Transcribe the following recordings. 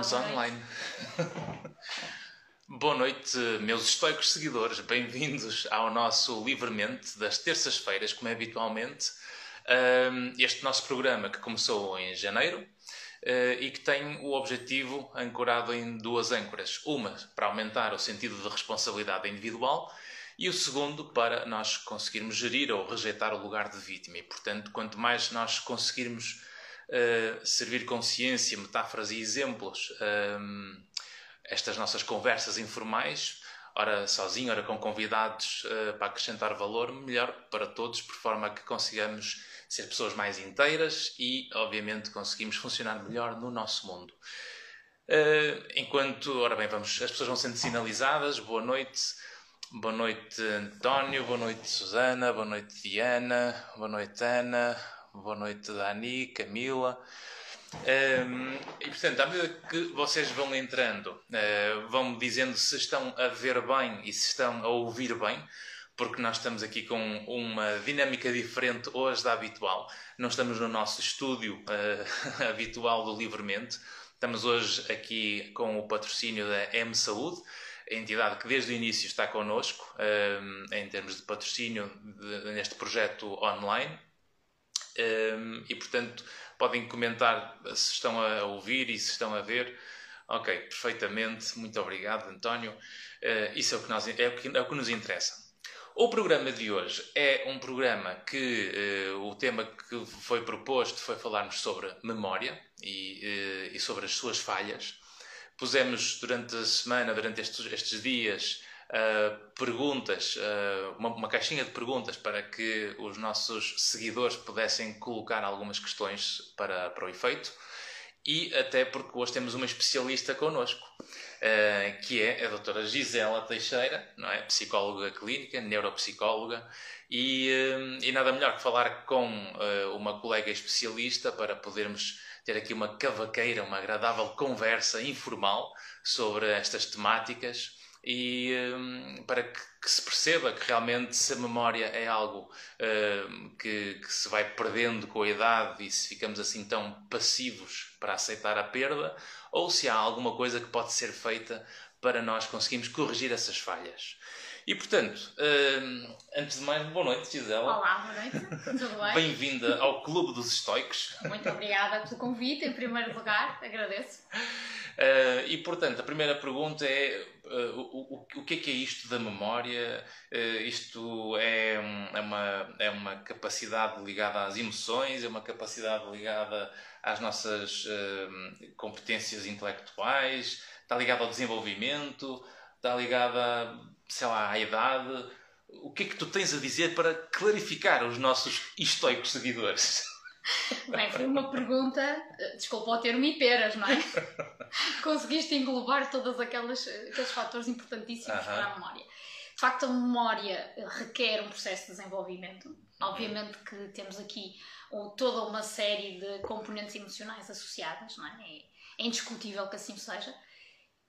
Estamos Olá, online. Boa noite, meus estoicos seguidores. Bem-vindos ao nosso Livremente das terças-feiras, como é habitualmente. Este nosso programa que começou em janeiro eh, e que tem o objetivo ancorado em duas âncoras. Uma para aumentar o sentido de responsabilidade individual e o segundo para nós conseguirmos gerir ou rejeitar o lugar de vítima. E, portanto, quanto mais nós conseguirmos eh, servir consciência, metáforas e exemplos ehm, estas nossas conversas informais, ora sozinho, ora com convidados uh, para acrescentar valor, melhor para todos, por forma que consigamos ser pessoas mais inteiras e, obviamente, conseguimos funcionar melhor no nosso mundo. Uh, enquanto, ora bem, vamos, as pessoas vão sendo sinalizadas. Boa noite, boa noite António, boa noite Susana, boa noite Diana, boa noite Ana, boa noite Dani, Camila. Um, e portanto, à medida que vocês vão entrando, uh, vão-me dizendo se estão a ver bem e se estão a ouvir bem, porque nós estamos aqui com uma dinâmica diferente hoje da habitual. Não estamos no nosso estúdio uh, habitual do Livremente, estamos hoje aqui com o patrocínio da M Saúde, a entidade que desde o início está connosco um, em termos de patrocínio de, neste projeto online. Um, e portanto podem comentar se estão a ouvir e se estão a ver. Ok, perfeitamente, muito obrigado, António. Uh, isso é o, que nós, é, o que, é o que nos interessa. O programa de hoje é um programa que uh, o tema que foi proposto foi falarmos sobre memória e, uh, e sobre as suas falhas. Pusemos durante a semana, durante estes, estes dias, Uh, perguntas, uh, uma, uma, caixinha de perguntas para que os nossos seguidores pudessem colocar algumas questões para, para o efeito. E até porque hoje temos uma especialista connosco, uh, que é a doutora Gisela Teixeira, não é? psicóloga clínica, neuropsicóloga, e, e nada melhor que falar com uma colega especialista para podermos ter aqui uma cavaqueira, uma agradável conversa informal sobre estas temáticas e um, para que, que, se perceba que realmente se a memória é algo um, que, que, se vai perdendo com a idade e se ficamos assim tão passivos para aceitar a perda, ou se há alguma coisa que pode ser feita para nós conseguirmos corrigir essas falhas. E portanto, um, antes de mais, boa noite, Gisela. Olá, boa noite, tudo bem? Bem-vinda ao Clube dos Estoicos. Muito obrigada pelo convite, em primeiro lugar, agradeço. Uh, e portanto, a primeira pergunta é uh, o, o, que é que é isto da memória? Uh, isto é, é, uma, é uma capacidade ligada às emoções, é uma capacidade ligada às nossas competências intelectuais, está ligada ao desenvolvimento, está ligada, sei lá, à idade. O que é que tu tens a dizer para clarificar os nossos estoicos seguidores? Bem, foi uma pergunta, desculpa o termo hiperas, não é? Conseguiste englobar todos aqueles, aqueles fatores importantíssimos uh -huh. para a memória. De facto, a memória requer um processo de desenvolvimento. Obviamente que temos aqui toda uma série de componentes emocionais associadas, não é? É indiscutível que assim seja.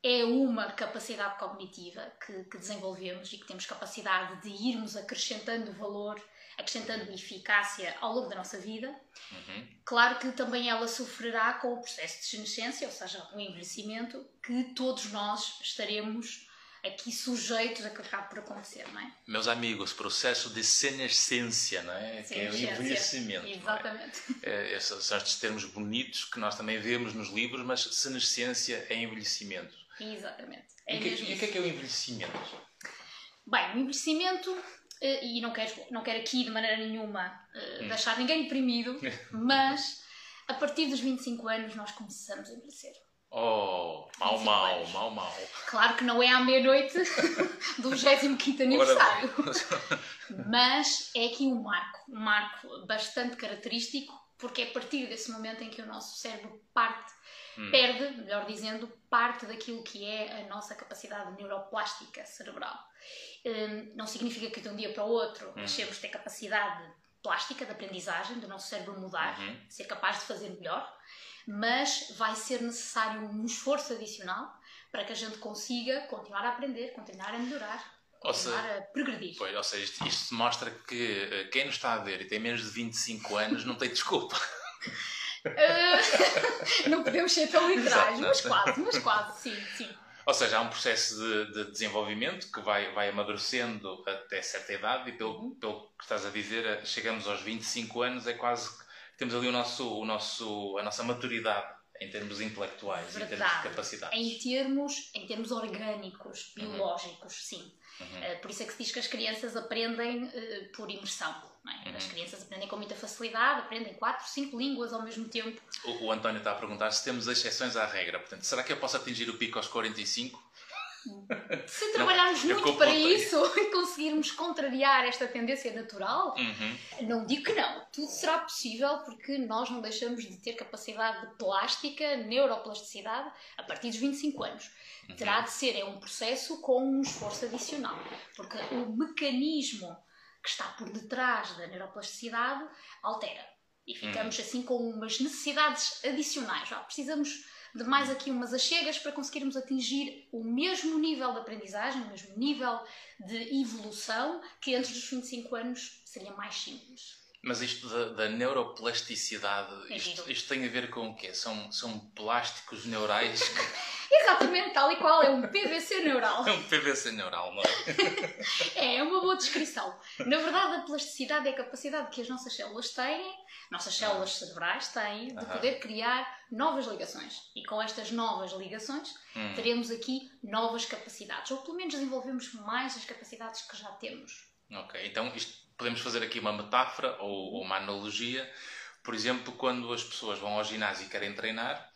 É uma capacidade cognitiva que, que desenvolvemos e que temos capacidade de irmos acrescentando valor acrescentando eficácia ao longo da nossa vida. Uhum. Claro que também ela sofrerá com o processo de senescência, ou seja, o envelhecimento, que todos nós estaremos aqui sujeitos a que acabe por acontecer, não é? Meus amigos, processo de senescência, não é? Que é o envelhecimento. Exatamente. É? É, são estes termos bonitos que nós também vemos nos livros, mas senescência é envelhecimento. Exatamente. É e, que, e o que é que é o envelhecimento? Bem, o envelhecimento e não quero, não quero aqui de maneira nenhuma uh, deixar ninguém deprimido, mas a partir dos 25 anos nós começamos a envelhecer. Oh, mal, mal, mal, mal. Claro que não é à meia-noite do 25 aniversário. mas é aqui um marco, um marco bastante característico, porque é a partir desse momento em que o nosso cérebro parte, hum. perde, melhor dizendo, parte daquilo que é a nossa capacidade neuroplástica cerebral. Um, não significa que de um dia para o outro uhum. deixemos de ter capacidade plástica de aprendizagem, do nosso cérebro mudar, uhum. ser capaz de fazer melhor, mas vai ser necessário um esforço adicional para que a gente consiga continuar a aprender, continuar a melhorar, continuar seja, a progredir. Pois, ou seja, isto, isto mostra que uh, quem nos está a ver e tem menos de 25 anos não tem desculpa. Uh, não podemos ser tão literais, mas quase, mas quase, sim, sim. Ou seja, há um processo de, de, desenvolvimento que vai, vai amadurecendo até certa idade e pelo, uhum. pelo que estás a dizer, chegamos aos 25 anos, é quase que temos ali o nosso, o nosso, a nossa maturidade em termos intelectuais, Verdade. em termos de capacidades. Em termos, em termos orgânicos, uhum. biológicos, uhum. sim. Uhum. Uh, por isso é que se diz que as crianças aprendem uh, por imersão. É? Uhum. As crianças aprendem com muita facilidade, aprendem 4, 5 línguas ao mesmo tempo. O, o António está a perguntar se temos exceções à regra. Portanto, será que eu posso atingir o pico aos 45? Se trabalharmos não, muito para isso e conseguirmos contrariar esta tendência natural, uhum. não digo que não. Tudo será possível porque nós não deixamos de ter capacidade de plástica, neuroplasticidade, a partir dos 25 anos. Uhum. Terá de ser é um processo com um esforço adicional, porque o mecanismo que está por detrás da neuroplasticidade altera. E ficamos uhum. assim com umas necessidades adicionais. Já precisamos de mais aqui umas achegas para conseguirmos atingir o mesmo nível de aprendizagem, o mesmo nível de evolução que antes dos 25 anos seria mais simples. Mas isto da, da neuroplasticidade, é isto, isto, tem a ver com o quê? São, são plásticos neurais que... Exatamente, tal e qual, é um PVC neural. É um PVC neural, não é? é, uma boa descrição. Na verdade, a plasticidade é a capacidade que as nossas células têm, nossas células cerebrais têm, de poder criar novas ligações. E com estas novas ligações, hum. teremos aqui novas capacidades, ou pelo menos desenvolvemos mais as capacidades que já temos. Ok, então isto, podemos fazer aqui uma metáfora ou, ou uma analogia. Por exemplo, quando as pessoas vão ao ginásio e querem treinar,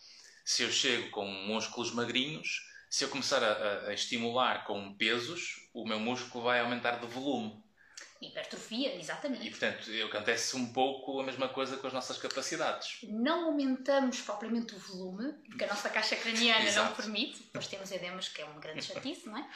se eu chego com músculos magrinhos, se eu começar a, a, estimular com pesos, o meu músculo vai aumentar de volume. Hipertrofia, exatamente. E portanto, acontece um pouco a mesma coisa com as nossas capacidades. Não aumentamos propriamente o volume, porque a nossa caixa craniana não permite, depois temos edemas, que é uma grande chatice, não é?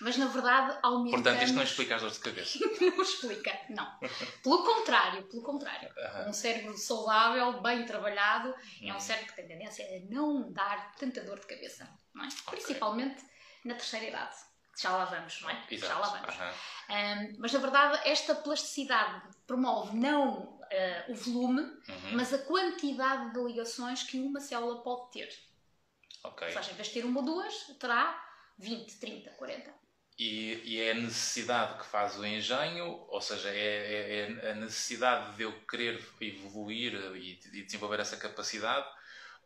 Mas na verdade aumentamos. Portanto, isto não explica as dores de cabeça. não explica, não. Pelo contrário, pelo contrário. Um cérebro saudável, bem trabalhado, é um uhum. cérebro que tem tendência a não dar tanta dor de cabeça, não é? Principalmente na terceira idade já lá vamos, não é? Exato. Já lá vamos. Uhum. Um, mas na verdade, esta plasticidade promove não uh, o volume, uhum. mas a quantidade de ligações que uma célula pode ter. Ok. Ou seja, em vez de ter uma ou duas, terá 20, 30, 40. E, e, é a necessidade que faz o engenho, ou seja, é, é, é a necessidade de eu querer evoluir e, e desenvolver essa capacidade,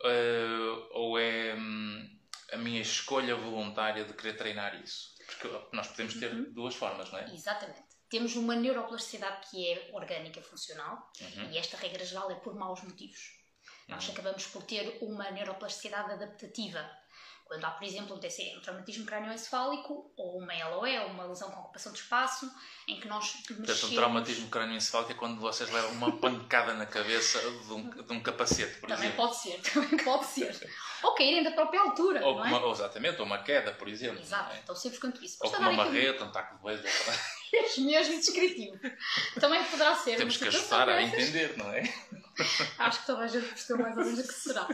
uh, ou é hum, a minha escolha voluntária de querer treinar isso? Porque nós podemos ter uhum. duas formas, não é? Exatamente. Temos uma neuroplasticidade que é orgânica funcional uhum. e esta regra geral é por maus motivos. Nós uhum. acabamos por ter uma neuroplasticidade adaptativa, quando há, por exemplo, um TCE, um traumatismo crânioencefálico, ou uma LOE, uma lesão com ocupação de espaço, em que nós mexemos... Portanto, um traumatismo crânioencefálico é quando vocês levam uma pancada na cabeça de um, de um capacete, por também exemplo. Pode ser, também pode ser. Ou caírem da própria altura, ou não é? uma, exatamente, ou uma queda, por exemplo. Exato, é? tão simples quanto isso. Ou com uma marreta, um taco de beisebol. é mesmo descritivo. Também poderá ser. Temos que ajustar a entender, não é? Acho que toda a gente percebeu mais ou menos o que será.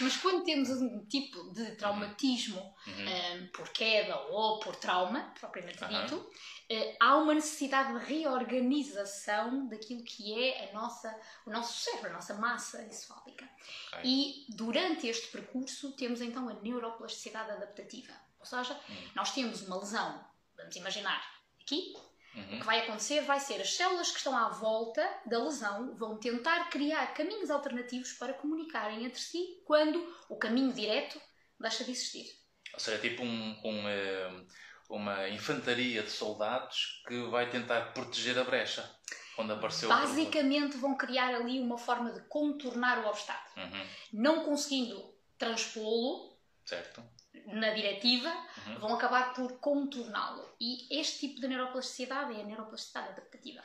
Mas quando temos um tipo de traumatismo uhum. um, eh, por queda ou por trauma, propriamente uhum. dito, uh, há uma necessidade de reorganização daquilo que é a nossa, o nosso cérebro, a nossa massa encefálica. Okay. E durante este percurso temos então a neuroplasticidade adaptativa. Ou seja, uhum. nós temos uma lesão, vamos imaginar, aqui, Uhum. O que vai acontecer vai ser as células que estão à volta da lesão vão tentar criar caminhos alternativos para comunicarem entre si quando o caminho direto deixa de existir. Ou seja, tipo um, um, eh, uma infantaria de soldados que vai tentar proteger a brecha quando apareceu Basicamente vão criar ali uma forma de contornar o obstáculo. Uhum. Não conseguindo transpô-lo, certo na diretiva, uhum. vão acabar por contorná-lo. E este tipo de neuroplasticidade é a neuroplasticidade adaptativa.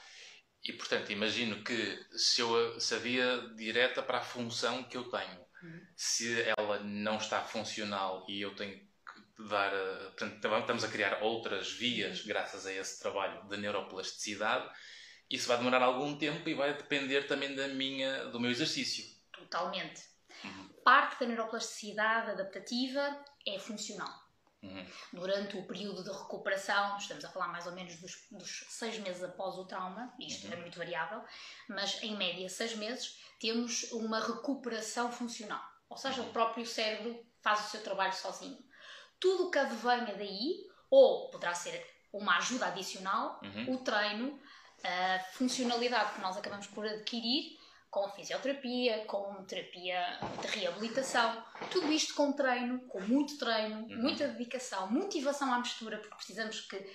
E portanto, imagino que se, eu, via direta para a função que eu tenho, uhum. se ela não está funcional e eu tenho que dar. Portanto, estamos a criar outras vias uhum. graças a esse trabalho de neuroplasticidade. Isso vai demorar algum tempo e vai depender também da minha, do meu exercício. Totalmente. Uhum. Parte da neuroplasticidade adaptativa é funcional. Uhum. Durante o período de recuperação, estamos a falar mais ou menos dos, dos seis meses após o trauma, isto uhum. é muito variável, mas em média seis meses, temos uma recuperação funcional. Ou seja, uhum. o próprio cérebro faz o seu trabalho sozinho. Tudo o que advenha daí, ou poderá ser uma ajuda adicional, uhum. o treino, a funcionalidade que nós acabamos por adquirir, com fisioterapia, com terapia de reabilitação, tudo isto com treino, com muito treino, uhum. muita dedicação, motivação à mistura, porque precisamos que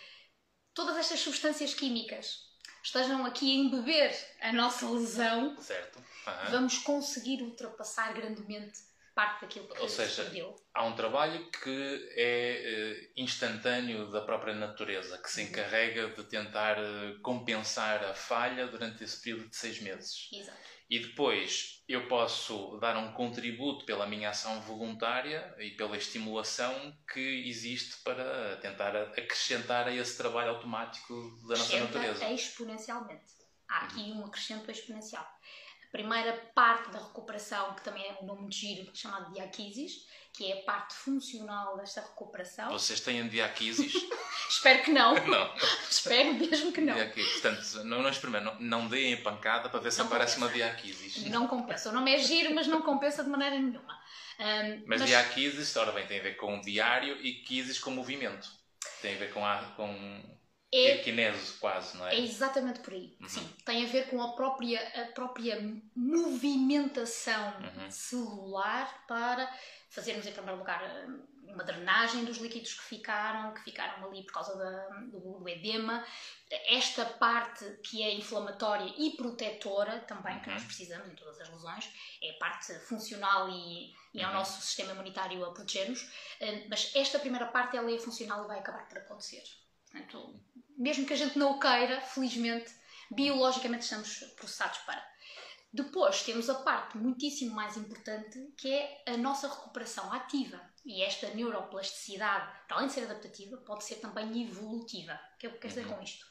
todas estas substâncias químicas estejam aqui a embeber a nossa lesão, certo. Uhum. vamos conseguir ultrapassar grandemente parte daquilo que Ou seja, perdeu. há um trabalho que é uh, instantâneo da própria natureza, que se uhum. encarrega de tentar uh, compensar a falha durante esse período de seis meses. Exato. E depois eu posso dar um contributo pela minha ação voluntária e pela estimulação que existe para tentar acrescentar a esse trabalho automático da nossa natureza. exponencialmente. Há aqui um acrescento exponencial primeira parte da recuperação, que também é um nome de giro, chamado diaquisis, que é a parte funcional desta recuperação. Vocês têm diaquisis? Espero que não. não. Espero mesmo que não. Portanto, não, não experimentem, não, não deem pancada para ver se não aparece compensa. uma diaquisis. Não compensa. O nome é giro, mas não compensa de maneira nenhuma. Um, mas, mas diaquisis, ora bem, tem a ver com diário e quisis com movimento. Tem a ver com, a, com é, kinese quase, não é? É exatamente por aí. Uhum. Sim, tem a ver com a própria, a própria movimentação uhum. celular para fazermos, em primeiro lugar, uma drenagem dos líquidos que ficaram, que ficaram ali por causa da, do, do, edema. Esta parte que é inflamatória e protetora também, uhum. que nós precisamos em todas as lesões, é a parte funcional e, e é o uhum. nosso sistema imunitário a proteger-nos. Eh, mas esta primeira parte ela é funcional e vai acabar por acontecer. Portanto, mesmo que a gente não o queira, felizmente, biologicamente estamos processados para. Depois temos a parte muitíssimo mais importante que é a nossa recuperação ativa. E esta neuroplasticidade, além de ser adaptativa, pode ser também evolutiva. O que é que quer dizer uhum. com isto?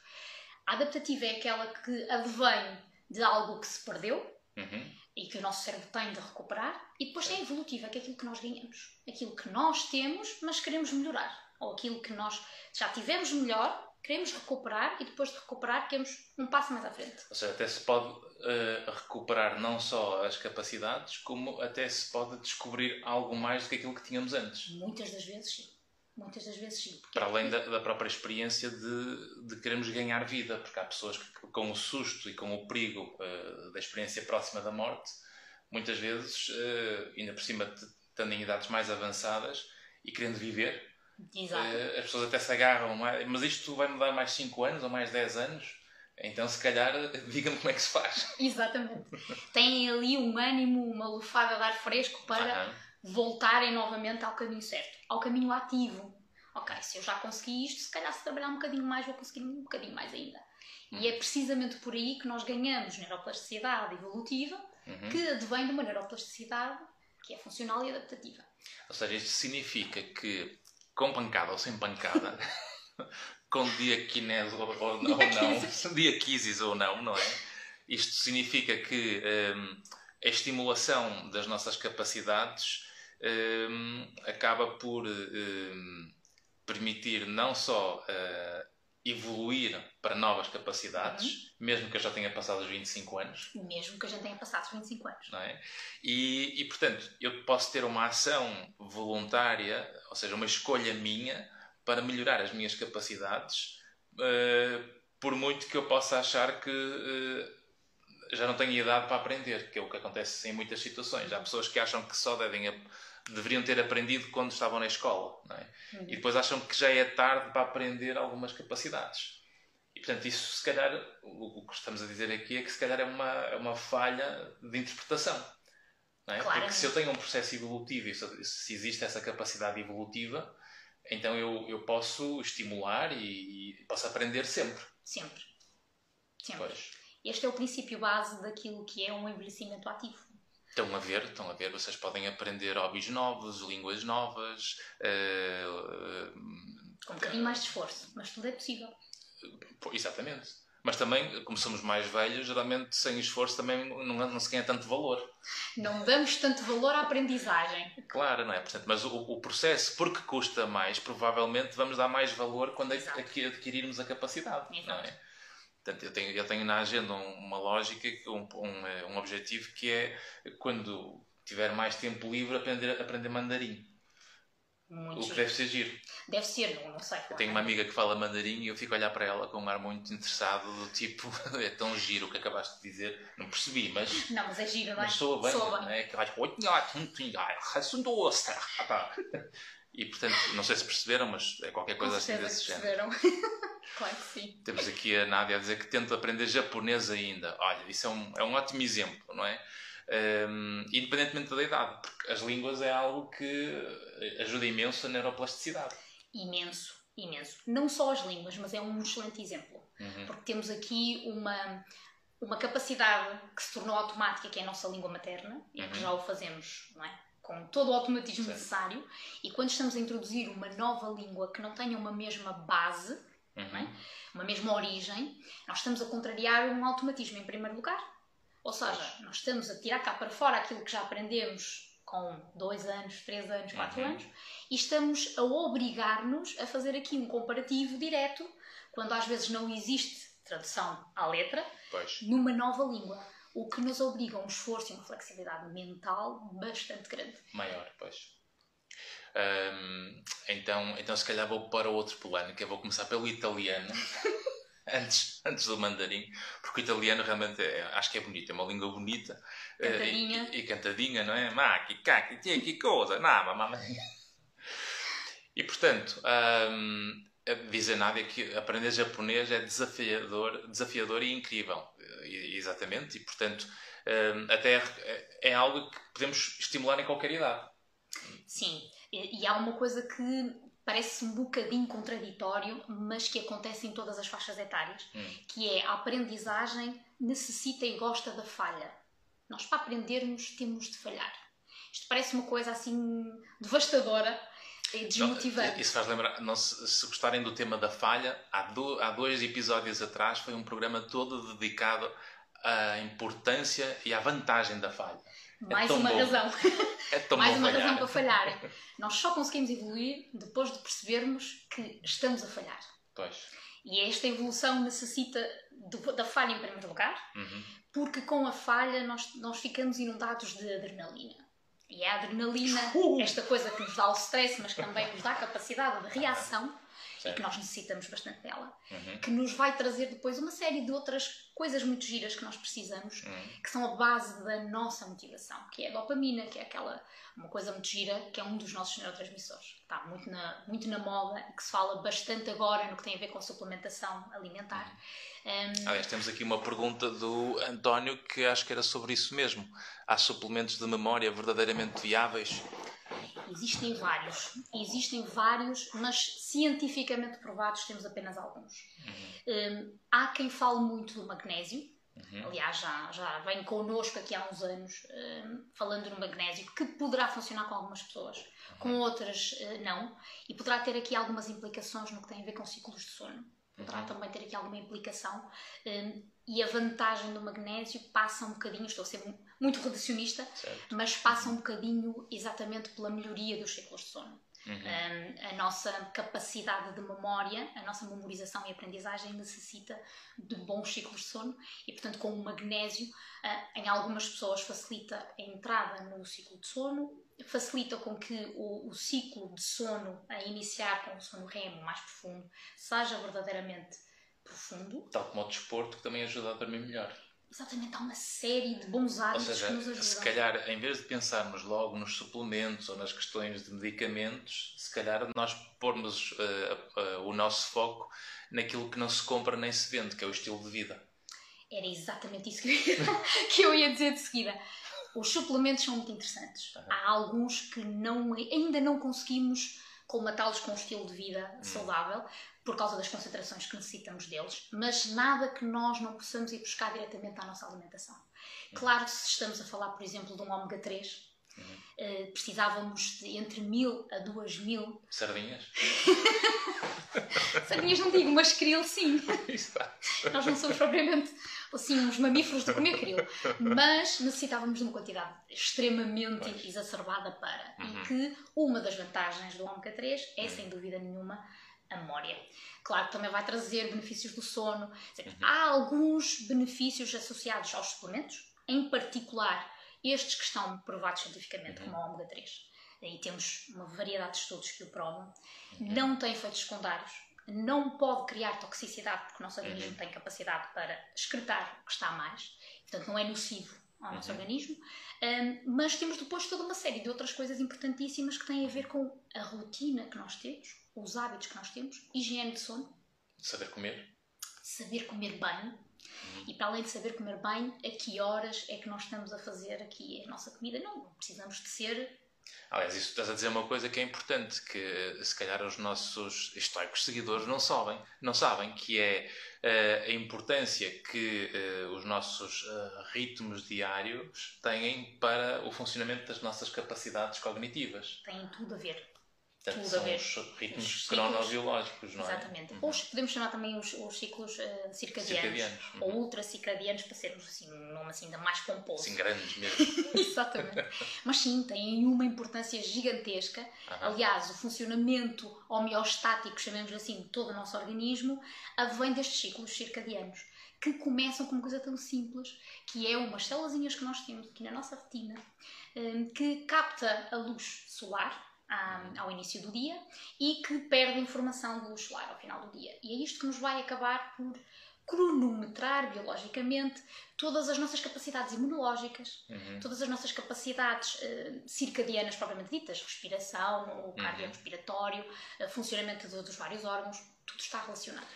A adaptativa é aquela que advém de algo que se perdeu uhum. e que o nosso cérebro tem de recuperar, e depois é evolutiva, que é aquilo que nós ganhamos. Aquilo que nós temos, mas queremos melhorar. Ou aquilo que nós já tivemos melhor, queremos recuperar e depois de recuperar queremos um passo mais à frente. Ou seja, até se pode uh, recuperar não só as capacidades, como até se pode descobrir algo mais do que aquilo que tínhamos antes. Muitas das vezes sim. Muitas das vezes sim. Para além da, da, própria experiência de, de queremos ganhar vida, porque há pessoas que com o susto e com o perigo uh, da experiência próxima da morte, muitas vezes, uh, ainda por cima estando em idades mais avançadas e querendo viver, Exato. Uh, as pessoas até se agarram, mas isto vai mudar mais 5 anos ou mais 10 anos? Então, se calhar, diga-me como é que se faz. Exatamente. Têm ali um ânimo, uma lufada de ar fresco para voltarem novamente ao caminho certo, ao caminho ativo. Ok, se eu já consegui isto, se calhar se trabalhar um bocadinho mais, vou conseguir um bocadinho mais ainda. Uhum. E é precisamente por aí que nós ganhamos neuroplasticidade evolutiva, uhum. que advém de uma neuroplasticidade que é funcional e adaptativa. Ou seja, isto significa que com pancada ou sem pancada, com diaquinese ou, ou, ou não, diaquises ou não, não é? Isto significa que um, a estimulação das nossas capacidades um, acaba por um, permitir não só uh, evoluir para novas capacidades, uhum. mesmo que eu já tenha passado os 25 anos. Mesmo que eu já tenha passado os 25 anos. Não é? e, e, portanto, eu posso ter uma ação voluntária, ou seja, uma escolha minha, para melhorar as minhas capacidades, uh, por muito que eu possa achar que uh, já não tenho idade para aprender, que é o que acontece em muitas situações. Há pessoas que acham que só devem deveriam ter aprendido quando estavam na escola. É? Uhum. E depois acham que já é tarde para aprender algumas capacidades. E portanto, isso se calhar, o, que estamos a dizer aqui é que se calhar é uma, é uma falha de interpretação. É? Porque se eu tenho um processo evolutivo e se existe essa capacidade evolutiva, então eu, eu posso estimular e, e posso aprender sempre. Sempre. Sempre. Pois. Este é o princípio base daquilo que é um envelhecimento ativo. Estão a ver, estão a ver, vocês podem aprender hobbies novos, línguas novas. Uh, Com um bocadinho mais de esforço, mas tudo é possível. Exatamente. Mas também, como somos mais velhos, geralmente sem esforço também não, não se ganha tanto valor. Não damos tanto valor à aprendizagem. Claro, não é? Portanto, mas o, o processo, porque custa mais, provavelmente vamos dar mais valor quando Exato. adquirirmos a capacidade. Exato. Não é? Portanto, eu tenho, eu tenho na agenda uma lógica, um, um, um objetivo que é quando tiver mais tempo livre aprender, aprender mandarim. Muito o que giro. deve ser giro. Deve ser, não, não sei. Eu tenho uma amiga que fala mandarim e eu fico a olhar para ela com um ar muito interessado, do tipo, é tão giro o que acabaste de dizer. Não percebi, mas. Não, mas é giro, não é? Mas soa bem, soa bem. não é? Que vai E portanto, não sei se perceberam, mas é qualquer coisa assim desse género. claro que sim. Temos aqui a Nádia a dizer que tenta aprender japonês ainda. Olha, isso é um, é um ótimo exemplo, não é? Um, independentemente da idade, porque as línguas é algo que ajuda imenso a neuroplasticidade. Imenso, imenso. Não só as línguas, mas é um excelente exemplo. Uhum. Porque temos aqui uma, uma capacidade que se tornou automática, que é a nossa língua materna, e uhum. que já o fazemos, não é? Com todo o automatismo Sim. necessário, e quando estamos a introduzir uma nova língua que não tenha uma mesma base, uhum. é? uma mesma origem, nós estamos a contrariar um automatismo em primeiro lugar ou seja, nós estamos a tirar cá para fora aquilo que já aprendemos com dois anos, três anos, quatro uhum. anos, e estamos a obrigar-nos a fazer aqui um comparativo direto, quando às vezes não existe tradução à letra, pois. numa nova língua. O que nos obriga a um esforço e uma flexibilidade mental bastante grande. Maior, pois. Então, então, se calhar vou para outro plano, que eu vou começar pelo italiano. antes, antes do mandarim, porque o italiano realmente é, acho que é bonito, é uma língua bonita cantadinha. Uh, e, e, cantadinha, não é? Ma, que caca, que, que coisa, nada, mamãe. E portanto, um, diz a Nádia que aprender japonês é desafiador, desafiador e incrível. Exatamente, e portanto, um, até é, é algo que podemos estimular em qualquer idade. Sim, e, há uma coisa que parece um bocadinho contraditório, mas que acontece em todas as faixas etárias, hum. que é a aprendizagem necessita e gosta da falha. Nós para aprendermos temos de falhar. Isto parece uma coisa assim devastadora e desmotivante. Não, isso faz lembrar, não, se, se, gostarem do tema da falha, há, do, há dois episódios atrás foi um programa todo dedicado à importância e à vantagem da falha. É Mais é uma bom. razão. É Mais uma falhar. razão para falhar. Nós só conseguimos evoluir depois de percebermos que estamos a falhar. Pois. E esta evolução necessita do, da falha em primeiro lugar, uhum. porque com a falha nós, nós ficamos inundados de adrenalina. E a adrenalina, esta coisa que nos dá o stress, mas que também nos dá a capacidade de reação certo. e que nós necessitamos bastante dela, uhum. que nos vai trazer depois uma série de outras coisas muito giras que nós precisamos, uhum. que são a base da nossa motivação, que é a dopamina, que é aquela uma coisa muito gira, que é um dos nossos neurotransmissores, que está muito na, muito na moda e que se fala bastante agora no que tem a ver com suplementação alimentar. Um, Aliás, temos aqui uma pergunta do António que acho que era sobre isso mesmo. Há suplementos de memória verdadeiramente viáveis? Existem vários, existem vários, mas cientificamente provados temos apenas alguns. Uhum. Um, há quem fale muito do magnésio, uhum. aliás, já, já vem connosco aqui há uns anos um, falando no magnésio, que poderá funcionar com algumas pessoas, uhum. com outras uh, não, e poderá ter aqui algumas implicações no que tem a ver com ciclos de sono. Poderá uhum. também ter aqui alguma implicação. Um, e a vantagem do magnésio passa um bocadinho, estou a ser muito reducionista, certo. mas passa um bocadinho exatamente pela melhoria dos ciclos de sono. Uhum. Um, a nossa capacidade de memória, a nossa memorização e aprendizagem necessita de bons ciclos de sono e, portanto, com o magnésio, uh, em algumas pessoas facilita a entrada no ciclo de sono, facilita com que o, o ciclo de sono a iniciar com o sono REM mais profundo seja verdadeiramente profundo. Tal como o desporto, que também ajuda a dormir melhor. Exatamente, há uma série de bons hábitos seja, que nos ajudam. Se calhar, em vez de pensarmos logo nos suplementos ou nas questões de medicamentos, se calhar nós pormos uh, uh, o nosso foco naquilo que não se compra nem se vende, que é o estilo de vida. Era exatamente isso que eu ia, que eu ia dizer de seguida. Os suplementos são muito interessantes. Uhum. Há alguns que não, ainda não conseguimos colmatá-los com um estilo de vida uhum. saudável, por causa das concentrações que necessitamos deles, mas nada que nós não possamos ir buscar diretamente à nossa alimentação. Claro que se estamos a falar, por exemplo, de um ômega 3, Uhum. Uh, precisávamos de entre mil a duas mil. Sardinhas? Sardinhas não digo, mas krill sim. Nós não somos propriamente assim, uns mamíferos de comer krill. Mas necessitávamos de uma quantidade extremamente pois. exacerbada para. Uhum. E que uma das vantagens do ômega 3 é, uhum. sem dúvida nenhuma, a memória. Claro que também vai trazer benefícios do sono. Uhum. Há alguns benefícios associados aos suplementos, em particular estes que estão provados cientificamente, uhum. como a ômega 3. Aí temos uma variedade de estudos que o provam. Uhum. Não tem efeitos secundários, não pode criar toxicidade, porque o nosso organismo uhum. tem capacidade para excretar o que está a mais, portanto, não é nocivo ao nosso uhum. organismo. Um, mas temos depois toda uma série de outras coisas importantíssimas que têm a ver com a rotina que nós temos, os hábitos que nós temos, higiene de sono. Saber comer. Saber comer bem. Uhum. E para além de saber comer bem, a que horas é que nós estamos a fazer aqui a nossa comida? Não, não precisamos de ser Aliás, isso estás a dizer uma coisa que é importante, que se calhar os nossos históricos seguidores não sabem, não sabem que é uh, a importância que uh, os nossos uh, ritmos diários têm para o funcionamento das nossas capacidades cognitivas. Tem tudo a ver. Portanto, tudo são ver. os ritmos os cronobiológicos, não é? Exatamente. Uhum. Ou podemos chamar também os, os ciclos uh, circadianos, circadianos. Uhum. ou ultracircadianos, para sermos assim, um nome assim ainda mais pomposo. Sim, grandes mesmo. Exatamente. Mas sim, têm uma importância gigantesca. Uhum. Aliás, o funcionamento homeostático, chamemos assim, de todo o nosso organismo, advém destes ciclos circadianos que começam com uma coisa tão simples, que é umas células que nós temos aqui na nossa retina, eh, que capta a luz solar, ao início do dia e que perde informação de luz solar ao final do dia. E é isto que nos vai acabar por cronometrar biologicamente todas as nossas capacidades imunológicas, uhum. todas as nossas capacidades uh, circadianas propriamente ditas, respiração, o uhum. cardiorrespiratório, uh, funcionamento de, dos vários órgãos, tudo está relacionado.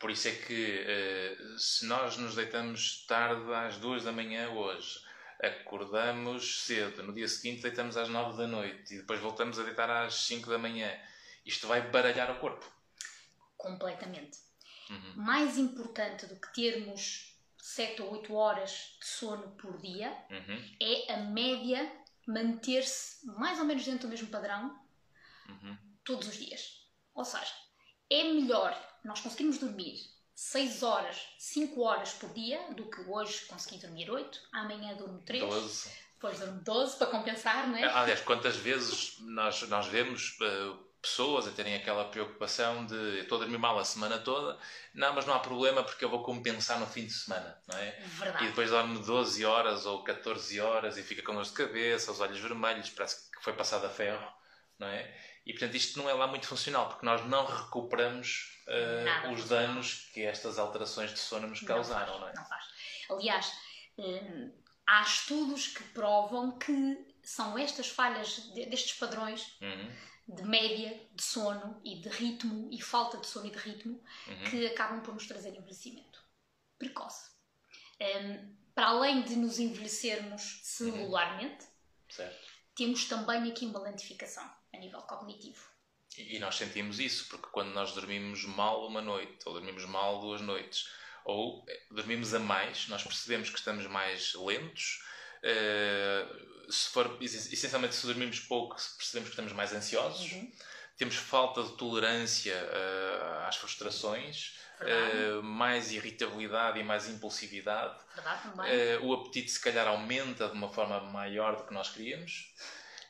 Por isso é que uh, se nós nos deitamos tarde às duas da manhã hoje, acordamos cedo, no dia seguinte deitamos às 9 da noite e depois voltamos a deitar às 5 da manhã. Isto vai baralhar o corpo. Completamente. Uhum. Mais importante do que termos 7 ou 8 horas de sono por dia uhum. é a média manter-se mais ou menos dentro do mesmo padrão uhum. todos os dias. Ou seja, é melhor nós conseguirmos dormir 6 horas, 5 horas por dia, do que hoje consegui dormir 8, amanhã durmo 3. 12. Depois durmo 12 para compensar, não é? Aliás, quantas vezes nós, nós vemos uh, pessoas a terem aquela preocupação de estou a dormir mal a semana toda, não, mas não há problema porque eu vou compensar no fim de semana, não é? Verdade. E depois dorme 12 horas ou 14 horas e fica com dor de cabeça, os olhos vermelhos, parece que foi passado a ferro, não é? E portanto isto não é lá muito funcional porque nós não recuperamos uh, os danos que estas alterações de sono nos causaram, não, faz, não é? Não faz. Aliás, hum, há estudos que provam que são estas falhas destes padrões uhum. de média de sono e de ritmo e falta de sono e de ritmo uhum. que acabam por nos trazer envelhecimento precoce. Um, para além de nos envelhecermos celularmente, uhum. temos também aqui uma lentificação a nível cognitivo. E nós sentimos isso, porque quando nós dormimos mal uma noite, ou dormimos mal duas noites, ou eh, dormimos a mais, nós percebemos que estamos mais lentos. Uh, se for, essencialmente, se dormimos pouco, percebemos que estamos mais ansiosos. Uhum. Temos falta de tolerância uh, às frustrações. Uh, mais irritabilidade e mais impulsividade. Uh, o apetite, se calhar, aumenta de uma forma maior do que nós queríamos.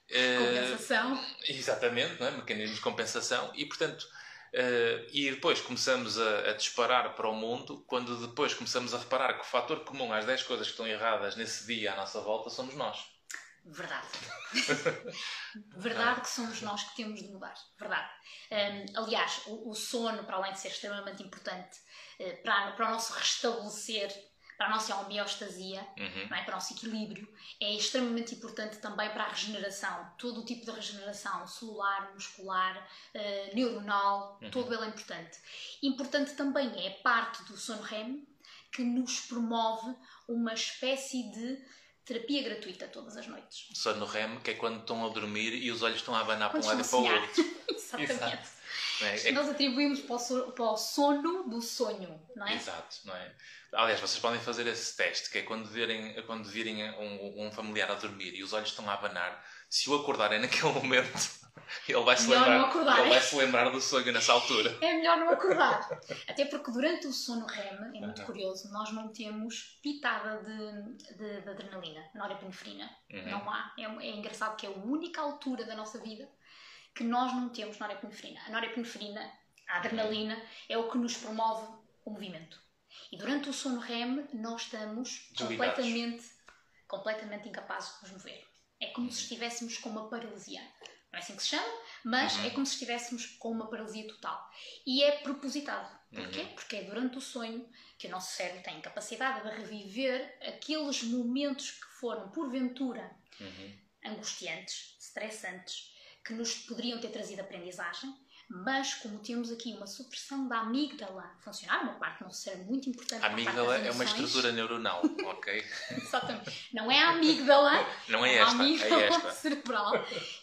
Compensação. Uh, exatamente, não é? mecanismos de compensação. E, portanto, uh, e depois começamos a, a, disparar para o mundo quando depois começamos a reparar que o fator comum às 10 coisas que estão erradas nesse dia à nossa volta somos nós. Verdade. Verdade que somos nós que temos de mudar. Verdade. Um, aliás, o, o, sono, para além de ser extremamente importante uh, para, para o nosso restabelecer para a nossa homeostasia, uhum. é? para o nosso equilíbrio, é extremamente importante também para a regeneração. Todo o tipo de regeneração, celular, muscular, uh, neuronal, uhum. todo ele é importante. Importante também é parte do sono REM que nos promove uma espécie de terapia gratuita todas as noites. Sono REM, que é quando estão a dormir e os olhos estão a abanar para um lado e para o outro. Exatamente. Exato. É? Nós atribuímos para o, para o, sono do sonho, não é? Exato, não é? Aliás, vocês podem fazer esse teste, que é quando virem, quando virem um, um, familiar a dormir e os olhos estão a abanar, se o acordarem naquele momento, ele vai, se lembrar, ele vai se lembrar do sonho nessa altura. É melhor não acordar. Até porque durante o sono REM, é muito uhum. curioso, nós não temos pitada de, de, de adrenalina, norepinefrina. Uhum. Não há. É, é, engraçado que é a única altura da nossa vida que nós não temos norepinefrina. A norepinefrina, a adrenalina, é o que nos promove o movimento. E durante o sono REM, nós estamos completamente, completamente incapazes de nos mover. É como se estivéssemos com uma paralisia não é assim que se chama, mas uhum. é como se estivéssemos com uma paralisia total. E é propositado. Porquê? Uhum. Porque é durante o sonho que o nosso cérebro tem capacidade de reviver aqueles momentos que foram, porventura, uhum. angustiantes, estressantes, que nos poderiam ter trazido aprendizagem, mas como temos aqui uma supressão da amígdala funcionar, uma parte nosso cérebro muito importante. A amígdala é uma estrutura neuronal, ok? Exatamente. Não é a amígdala, não é, é esta, a amígdala é esta. cerebral,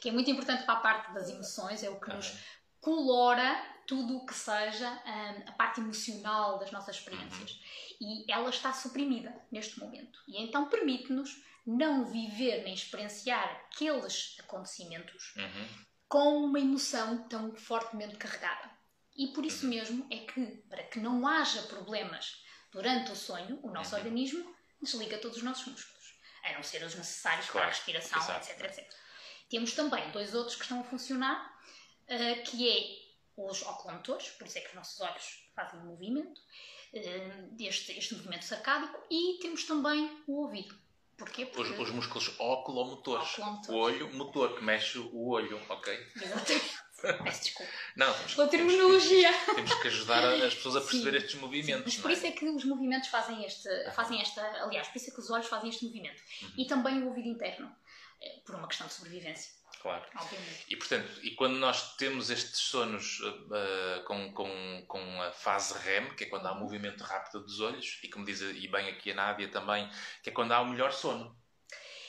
que é muito importante para a parte das emoções, é o que nos colora tudo o que seja um, a parte emocional das nossas experiências. Uhum. E ela está suprimida neste momento. E então permite-nos não viver nem experienciar aqueles acontecimentos uhum com uma emoção tão fortemente carregada. E por isso mesmo é que, para que não haja problemas durante o sonho, o nosso uhum. organismo desliga todos os nossos músculos, a não ser os necessários claro. para a respiração, Exato. etc, etc. Temos também dois outros que estão a funcionar, uh, que é os oculomotores, por isso é que os nossos olhos fazem um movimento, uh, este, este movimento sarcádico, e temos também o ouvido. Porquê? Porque... Os, os músculos oculomotores. O olho motor, que mexe o olho, ok? Exatamente. Peço desculpa. Não, temos, Pela terminologia. Temos, temos, que ajudar as pessoas a perceber Sim. estes movimentos. Mas por é? isso é que os movimentos fazem este, fazem esta, aliás, por isso é que os olhos fazem este movimento. Uhum. E também o ouvido interno, eh, por uma questão de sobrevivência. Claro. E portanto, e quando nós temos estes sonos uh, com, com, com a fase REM, que é quando há movimento rápido dos olhos, e como diz e bem aqui a Nádia também, que é quando há o melhor sono.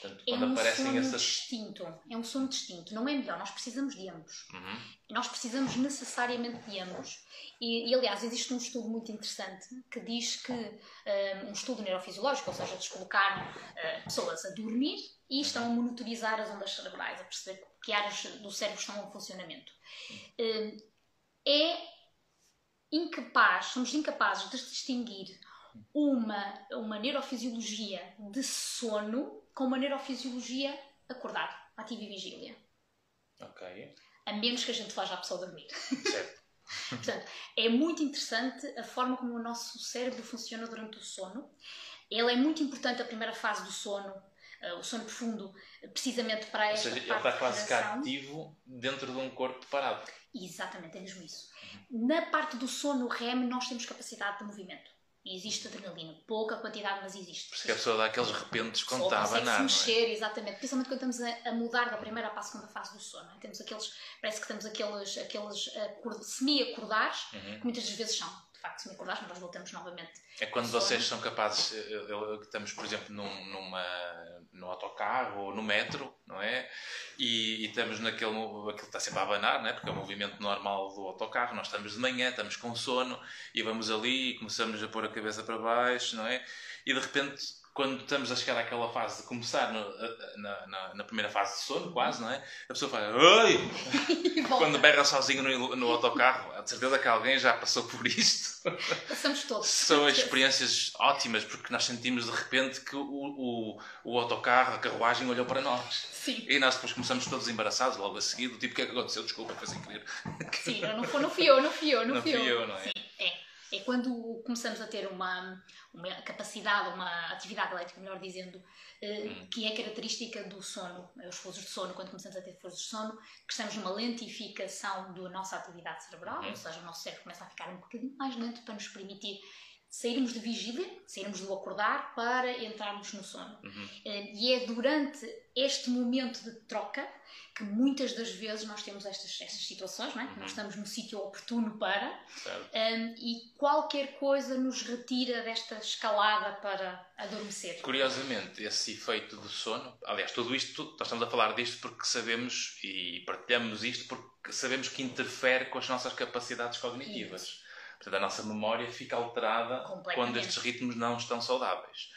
Portanto, é um sono essas... distinto. É um sono distinto. Não é melhor. Nós precisamos de ambos. Uhum. Nós precisamos necessariamente de ambos. E, e, aliás, existe um estudo muito interessante que diz que um, estudo neurofisiológico, ou seja, eles colocaram uh, pessoas a dormir e estão a monitorizar as ondas cerebrais, a perceber que áreas do cérebro estão em funcionamento. Um, é incapaz, somos incapazes de distinguir uma, uma neurofisiologia de sono com uma neurofisiologia acordado, ativa e vigília. Ok. A menos que a gente faça a pessoa dormir. Certo. Portanto, é muito interessante a forma como o nosso cérebro funciona durante o sono. Ele é muito importante a primeira fase do sono, uh, o sono profundo, precisamente para esta Ou seja, ele está quase ativo dentro de um corpo parado. Exatamente, é mesmo isso. Na parte do sono REM, nós temos capacidade de movimento. E existe adrenalina. Pouca quantidade, mas existe. Porque a pessoa dá aqueles repentes quando está a abanar. se mexer, é? exatamente. Principalmente quando estamos a, a, mudar da primeira para a segunda fase do sono. É? Temos aqueles, parece que temos aqueles, aqueles uh, semi-acordares, uhum. que muitas das vezes são facto, se me acordares, nós voltamos novamente. É quando vocês são capazes, estamos, por exemplo, num, numa, no autocarro ou no metro, não é? E, e estamos naquele, aquilo está sempre a abanar, não é? Porque é o movimento normal do autocarro, nós estamos de manhã, estamos com sono e vamos ali e começamos a pôr a cabeça para baixo, não é? E de repente quando estamos a chegar àquela fase de começar no, na, na, na, primeira fase de sono, quase, não é? A pessoa faz Oi! quando berra sozinho no, no autocarro, a certeza que alguém já passou por isto. Passamos todos. São experiências ótimas, porque nós sentimos de repente que o, o, o autocarro, a carruagem olhou para nós. Sim. E nós depois começamos todos embaraçados logo a seguir, do tipo, o que é que aconteceu? Desculpa, foi sem querer. Sim, não, não fui eu, não fui eu, não, não fui eu. eu. não é? Sim, é. É quando começamos a ter uma, uma capacidade, uma atividade elétrica, melhor dizendo, eh, hum. que é característica do sono, eh, os fluxos de sono, quando começamos a ter fluxos de sono, que estamos numa lentificação da nossa atividade cerebral, uhum. ou seja, o nosso cérebro começa a ficar um bocadinho mais lento para nos permitir sairmos de vigília, sairmos do acordar para entrarmos no sono. Uhum. Eh, e é durante este momento de troca que muitas das vezes nós temos estas, estas situações, não é? Uhum. nós estamos no sítio oportuno para, um, e qualquer coisa nos retira desta escalada para adormecer. Curiosamente, esse efeito do sono, aliás, tudo isto, nós estamos a falar disto porque sabemos e partilhamos isto porque sabemos que interfere com as nossas capacidades cognitivas. Isso. Portanto, a nossa memória fica alterada quando estes ritmos não estão saudáveis.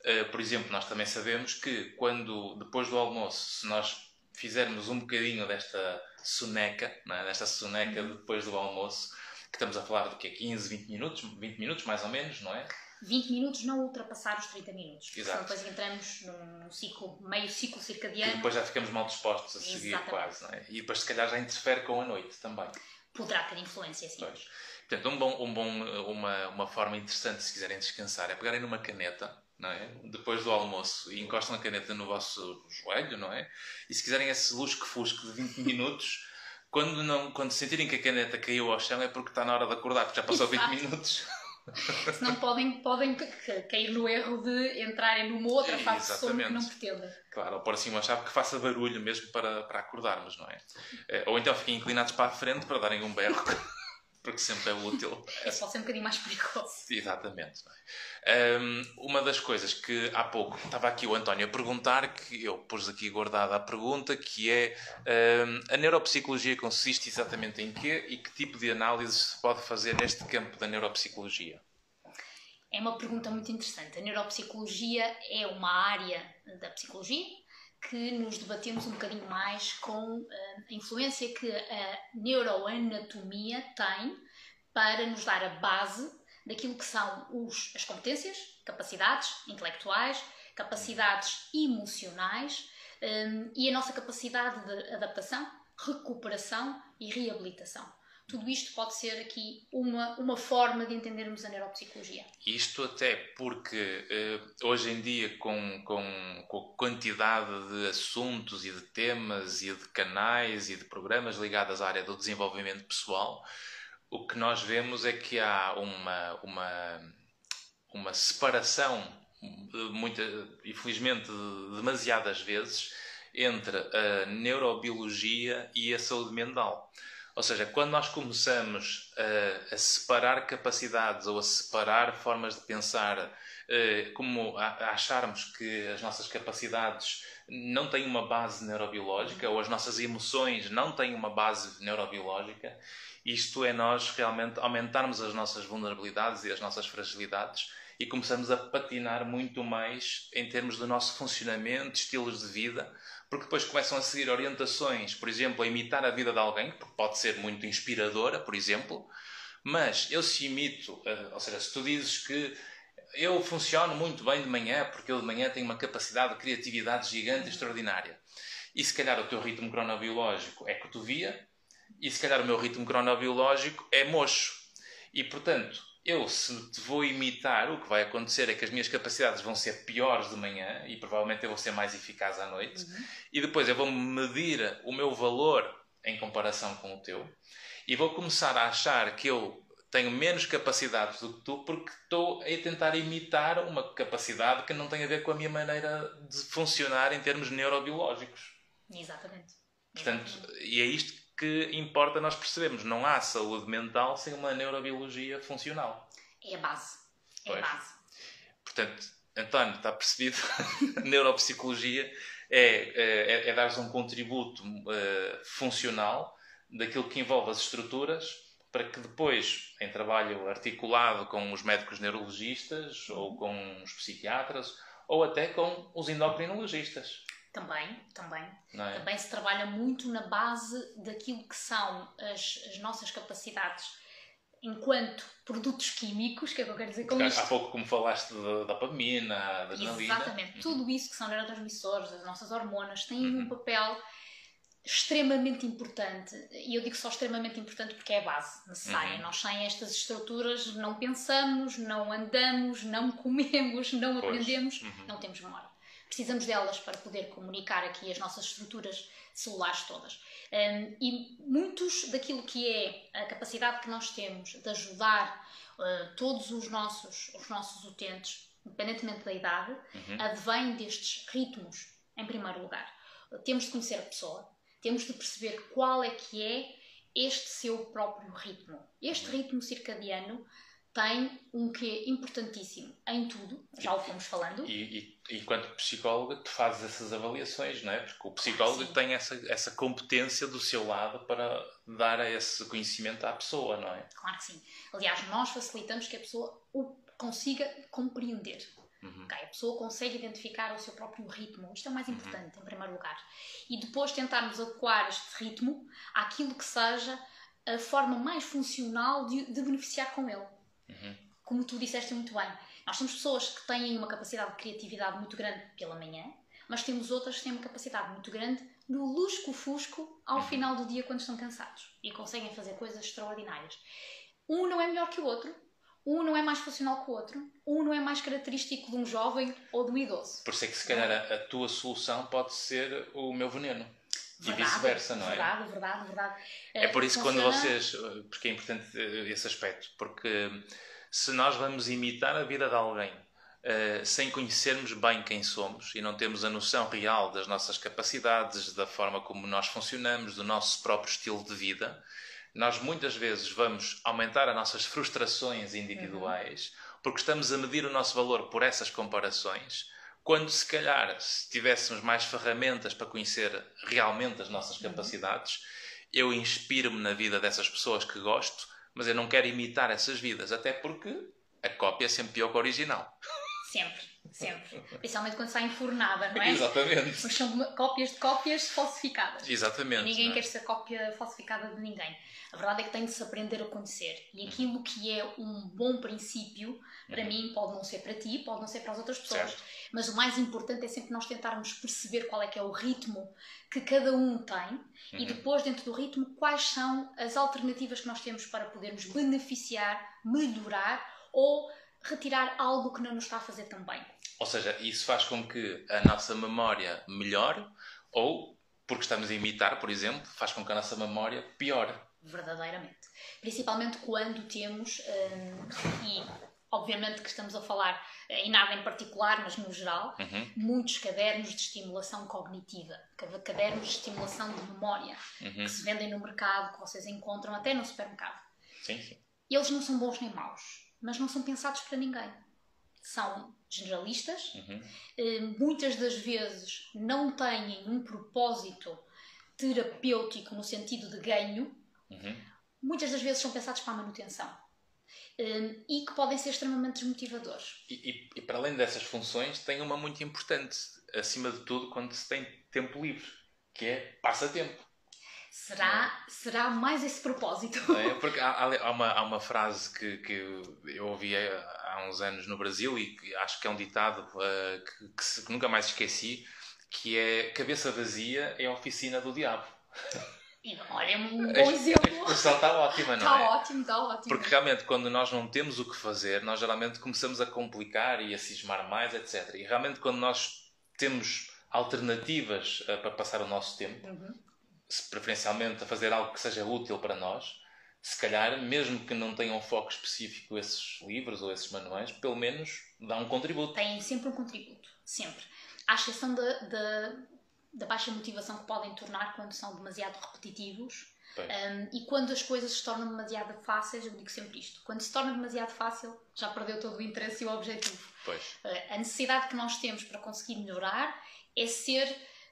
Uh, por exemplo, nós também sabemos que quando, depois do almoço, se nós fizermos um bocadinho desta soneca, é? desta soneca uhum. depois do almoço, que estamos a falar do que 15, 20 minutos, 20 minutos mais ou menos, não é? 20 minutos não ultrapassar os 30 minutos. Exato. depois entramos num ciclo, meio ciclo circadiano. E depois já ficamos mal dispostos a seguir Exatamente. quase, não é? E depois se calhar já interfere com a noite também. Poderá ter influência, sim. Pois. Portanto, um bom, um bom, uma, uma forma interessante, se quiserem descansar, é pegarem numa caneta, não é? Depois do almoço, e encostam a caneta no vosso joelho, não é? E se quiserem esse lusco-fusco de 20 minutos, quando, não, quando sentirem que a caneta caiu ao chão, é porque está na hora de acordar, porque já passou Exato. 20 minutos. Senão podem, podem cair no erro de entrarem numa outra fase de sono que não pretendem. Claro, ou pôr assim uma chave que faça barulho mesmo para, para acordarmos, não é? Eh, ou então fiquem inclinados para a frente para darem um berro porque sempre é útil. É só ser um bocadinho mais perigoso. Exatamente. É? Um, uma das coisas que há pouco estava aqui o António a perguntar, que eu pus aqui guardada a pergunta, que é um, a neuropsicologia consiste exatamente em quê e que tipo de análise se pode fazer neste campo da neuropsicologia? É uma pergunta muito interessante. A neuropsicologia é uma área da psicologia que nos debatemos um bocadinho mais com uh, a influência que a neuroanatomia tem para nos dar a base daquilo que são os, as competências, capacidades intelectuais, capacidades emocionais um, eh, e a nossa capacidade de adaptação, recuperação e reabilitação. Tudo isto pode ser aqui uma, uma forma de entendermos a neuropsicologia. Isto até porque uh, hoje em dia, com, com, com a quantidade de assuntos e de temas e de canais e de programas ligados à área do desenvolvimento pessoal, o que nós vemos é que há uma, uma, uma separação, muita, infelizmente demasiadas vezes, entre a neurobiologia e a saúde mental. Ou seja, quando nós começamos a, a separar capacidades ou a separar formas de pensar, uh, como a, a, acharmos que as nossas capacidades não têm uma base neurobiológica ou as nossas emoções não têm uma base neurobiológica, isto é nós realmente aumentarmos as nossas vulnerabilidades e as nossas fragilidades e começamos a patinar muito mais em termos do nosso funcionamento, estilos de vida, porque depois começam a seguir orientações, por exemplo, a imitar a vida de alguém, que pode ser muito inspiradora, por exemplo, mas eu se imito, eh, ou seja, se tu dizes que eu funciono muito bem de manhã, porque eu de manhã tenho uma capacidade de criatividade gigante extraordinária, e se calhar o teu ritmo cronobiológico é cotovia, e se calhar o meu ritmo cronobiológico é mocho, e portanto eu, se te vou imitar, o que vai acontecer é que as minhas capacidades vão ser piores de manhã e provavelmente eu vou ser mais eficaz à noite. Uhum. E depois eu vou medir o meu valor em comparação com o teu e vou começar a achar que eu tenho menos capacidades do que tu porque estou a tentar imitar uma capacidade que não tem a ver com a minha maneira de funcionar em termos neurobiológicos. Exatamente. Portanto, Exatamente. e é isto que importa nós percebemos. Não há saúde mental sem uma neurobiologia funcional. É a base. É pois. a base. Portanto, António, está percebido? a neuropsicologia é, é, é dar-nos um contributo uh, funcional daquilo que envolve as estruturas para que depois, em trabalho articulado com os médicos neurologistas ou com os psiquiatras ou até com os endocrinologistas, também, também. É? Também se trabalha muito na base daquilo que são as, as nossas capacidades enquanto produtos químicos, que é o que eu quero dizer com isto. Há pouco, como falaste da dopamina, da adrenalina. Exatamente. Uhum. Tudo isso que são neurotransmissores, as nossas hormonas, têm uhum. um papel extremamente importante. E eu digo só extremamente importante porque é a base necessária. Uhum. Nós sem estas estruturas não pensamos, não andamos, não comemos, não pois. aprendemos, uhum. não temos memória precisamos delas para poder comunicar aqui as nossas estruturas celulares todas. Um, e muitos daquilo que é a capacidade que nós temos de ajudar uh, todos os nossos, os nossos utentes, independentemente da idade, uhum. advém destes ritmos, em primeiro lugar. Temos de conhecer a pessoa, temos de perceber qual é que é este seu próprio ritmo. Este uhum. ritmo circadiano tem um quê importantíssimo em tudo, já o fomos falando. E, e, enquanto psicóloga, tu fazes essas avaliações, não é? Porque o psicólogo tem essa, essa competência do seu lado para dar esse conhecimento à pessoa, não é? Claro que sim. Aliás, nós facilitamos que a pessoa o consiga compreender. Uhum. Okay? A pessoa consegue identificar o seu próprio ritmo. Isto é o mais uhum. importante, uhum. em primeiro lugar. E depois tentarmos adequar este ritmo àquilo que seja a forma mais funcional de, de beneficiar com ele. Uhum. Como tu disseste muito bem, nós temos pessoas que têm uma capacidade de criatividade muito grande pela manhã, mas temos outras que têm uma capacidade muito grande no lusco-fusco ao uhum. final do dia quando estão cansados e conseguem fazer coisas extraordinárias. Um não é melhor que o outro, um não é mais funcional que o outro, um não é mais característico de um jovem ou de um idoso. Por isso é que se calhar a, a tua solução pode ser o meu veneno. Verdade, e vice-versa, não é? Verdade, verdade, verdade. É por isso que quando vocês. Porque é importante eh, esse aspecto. Porque se nós vamos imitar a vida de alguém uh, sem conhecermos bem quem somos e não temos a noção real das nossas capacidades, da forma como nós funcionamos, do nosso próprio estilo de vida, nós muitas vezes vamos aumentar as nossas frustrações individuais uhum. porque estamos a medir o nosso valor por essas comparações quando se calhar se tivéssemos mais ferramentas para conhecer realmente as nossas uhum. capacidades, eu inspiro-me na vida dessas pessoas que gosto, mas eu não quero imitar essas vidas, até porque a cópia é sempre pior que a original. Sempre, sempre. Principalmente quando está enfornada, não é? Exatamente. Mas são cópias de cópias falsificadas. Exatamente. E ninguém é? quer ser cópia falsificada de ninguém. A verdade é que tem de se aprender a conhecer. E aquilo que é um bom princípio, para uhum. mim, pode não ser para ti, pode não ser para as outras pessoas. Certo. Mas o mais importante é sempre nós tentarmos perceber qual é que é o ritmo que cada um tem uhum. e depois, dentro do ritmo, quais são as alternativas que nós temos para podermos beneficiar, melhorar ou retirar algo que não nos está a fazer tão bem. Ou seja, isso faz com que a nossa memória melhore ou, porque estamos a imitar, por exemplo, faz com que a nossa memória piore. Verdadeiramente. Principalmente quando temos, hum, e obviamente que estamos a falar eh, em nada em particular, mas no geral, uhum. muitos cadernos de estimulação cognitiva, cadernos de estimulação de memória, uhum. que se vendem no mercado, que vocês encontram até no supermercado. Sim, sim. Eles não são bons nem maus mas não são pensados para ninguém. São generalistas, uhum. Eh, muitas das vezes não têm um propósito terapêutico no sentido de ganho, uhum. muitas das vezes são pensados para a manutenção eh, e que podem ser extremamente desmotivadores. E, e, e, para além dessas funções, tem uma muito importante, acima de tudo, quando se tem tempo livre, que é passatempo. Será, será mais esse propósito? É, porque há, há, uma, há uma frase que, que eu ouvi há uns anos no Brasil e que acho que é um ditado uh, que, que, que, nunca mais esqueci, que é cabeça vazia é a oficina do diabo. Olha, é um bom exemplo. A está ótima, não está é? Está ótimo, está ótimo. Porque realmente, quando nós não temos o que fazer, nós geralmente começamos a complicar e a cismar mais, etc. E realmente, quando nós temos alternativas uh, para passar o nosso tempo, uhum preferencialmente a fazer algo que seja útil para nós, se calhar, mesmo que não tenham foco específico esses livros ou esses manuais, pelo menos dá um contributo. Têm sempre um contributo, sempre. À exceção da, da, da baixa motivação que podem tornar quando são demasiado repetitivos um, e quando as coisas se tornam demasiado fáceis, eu digo sempre isto: quando se torna demasiado fácil, já perdeu todo o interesse e o objetivo. Pois. Uh, a necessidade que nós temos para conseguir melhorar é ser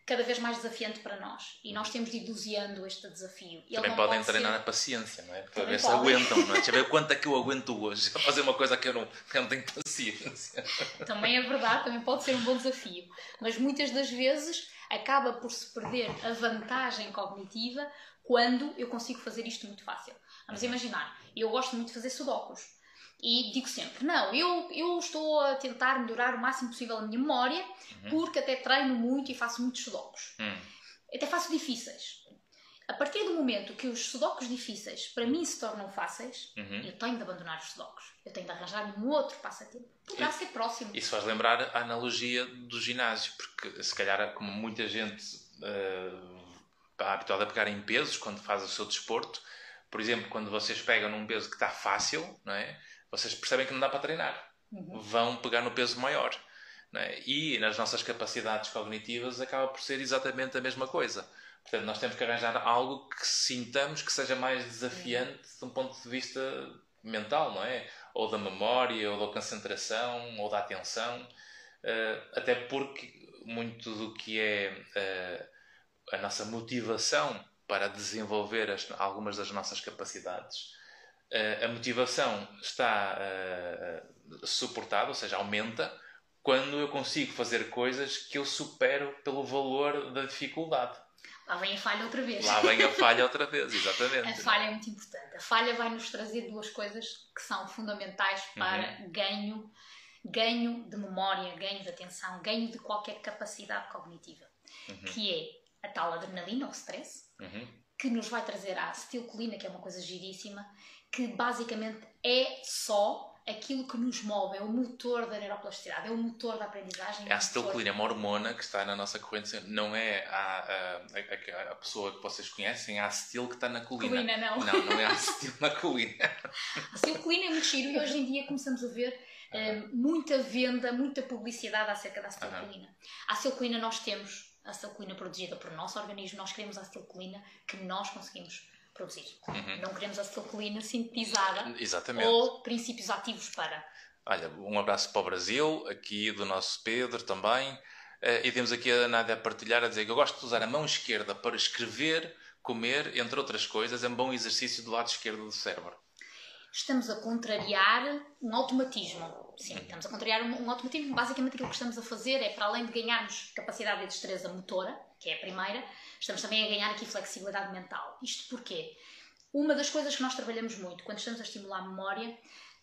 cada vez mais desafiante para nós e nós temos de ir doseando este desafio. Ele Também podem pode treinar ser... a paciência, não é? Para ver se aguentam, não é? Deixa ver quanto é que eu aguento hoje a fazer uma coisa que eu não, que eu não tenho paciência. Também é verdade, também pode ser um bom desafio, mas muitas das vezes acaba por se perder a vantagem cognitiva quando eu consigo fazer isto muito fácil. Vamos uhum. imaginar, eu gosto muito de fazer sudokus. E digo sempre: não, eu, eu estou a tentar melhorar o máximo possível a minha memória, uhum. porque até treino muito e faço muitos sudokus. Uhum. Até faço difíceis. A partir do momento que os sudokus difíceis para mim se tornam fáceis, uhum. eu tenho de abandonar os sudokus. Eu tenho de arranjar um outro passatempo. Poderá e, ser próximo. Isso faz lembrar a analogia do ginásio, porque se calhar, como muita gente uh, está habituada a pegar em pesos quando faz o seu desporto, por exemplo, quando vocês pegam num peso que está fácil, não é? Vocês percebem que não dá para treinar. Uhum. Vão pegar no peso maior. É? E nas nossas capacidades cognitivas acaba por ser exatamente a mesma coisa. Portanto, nós temos que arranjar algo que sintamos que seja mais desafiante de um ponto de vista mental, não é? Ou da memória, ou da concentração, ou da atenção. Uh, até porque muito do que é uh, a nossa motivação para desenvolver as, algumas das nossas capacidades a motivação está uh, suportada, ou seja, aumenta quando eu consigo fazer coisas que eu supero pelo valor da dificuldade. Lá vem a falha outra vez. Lá vem a falha outra vez, exatamente. a falha é muito importante. A falha vai nos trazer duas coisas que são fundamentais para uhum. ganho, ganho de memória, ganho de atenção, ganho de qualquer capacidade cognitiva, uhum. que é a tal adrenalina ou stress, uhum. que nos vai trazer a acetilcolina, que é uma coisa giríssima, que basicamente é só aquilo que nos move, é o motor da neuroplasticidade, é o motor da aprendizagem. É a acetilcolina, é uma hormona que está na nossa corrente, não é a, a, a, a pessoa que vocês conhecem, a acetil que está na colina. Colina, não. Não, não é a acetil na colina. A acetilcolina é muito giro e hoje em dia começamos a ver uh, muita venda, muita publicidade acerca da acetilcolina. A acetilcolina nós temos, a acetilcolina produzida por nosso organismo, nós queremos a acetilcolina que nós conseguimos produzir. Uhum. Não queremos acetilcolina sintetizada Exatamente. ou princípios ativos para. Olha, um abraço para o Brasil, aqui do nosso Pedro também. Uh, e temos aqui a Nádia a partilhar, a dizer que eu gosto de usar a mão esquerda para escrever, comer, entre outras coisas. É um bom exercício do lado esquerdo do cérebro. Estamos a contrariar um automatismo. Sim, uhum. estamos a contrariar um, um automatismo. Basicamente, aquilo que estamos a fazer é, para além de ganharmos capacidade e destreza motora, que é a primeira, estamos também a ganhar aqui flexibilidade mental. Isto porquê? Uma das coisas que nós trabalhamos muito quando estamos a estimular a memória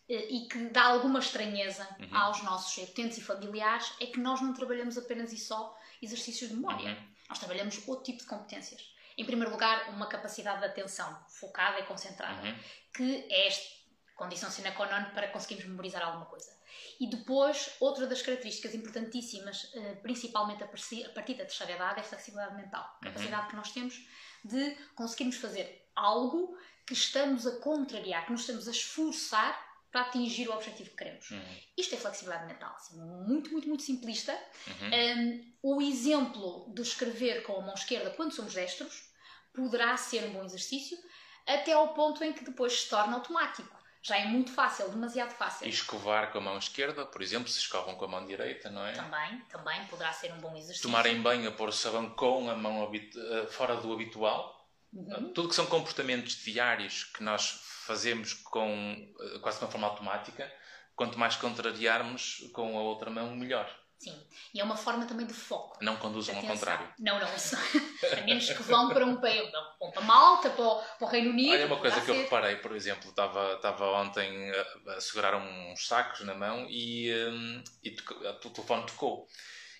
eh, e que dá alguma estranheza uhum. aos nossos utentes e familiares é que nós não trabalhamos apenas e só exercícios de memória. Uhum. Nós trabalhamos outro tipo de competências. Em primeiro lugar, uma capacidade de atenção focada e concentrada, uhum. que é esta condição sine qua non para conseguirmos memorizar alguma coisa. E depois, outra das características importantíssimas, eh, principalmente a partir da terceira idade, é a flexibilidade mental. A uhum. capacidade que nós temos de conseguirmos fazer algo que estamos a contrariar, que nos estamos a esforçar para atingir o objetivo que queremos. Uhum. Isto é flexibilidade mental. Assim, muito, muito, muito simplista. Uhum. Um, o exemplo de escrever com a mão esquerda quando somos destros poderá ser um bom exercício, até ao ponto em que depois se torna automático já é muito fácil, demasiado fácil. E escovar com a mão esquerda, por exemplo, se escovam com a mão direita, não é? Também, também poderá ser um bom exercício. Tomarem banho a pôr o sabão com a mão eh, fora do habitual. Uhum. Tudo que são comportamentos diários que nós fazemos com eh, quase de uma forma automática, quanto mais contrariarmos com a outra mão, melhor. Sim, e é uma forma também de foco. Não conduzam ao contrário. Não, não. a menos que vão para um país, vão para Malta, para o, para o Reino Unido. Olha, uma coisa que eu reparei, por exemplo, estava, estava ontem a, a segurar uns sacos na mão e, um, e o telefone tocou.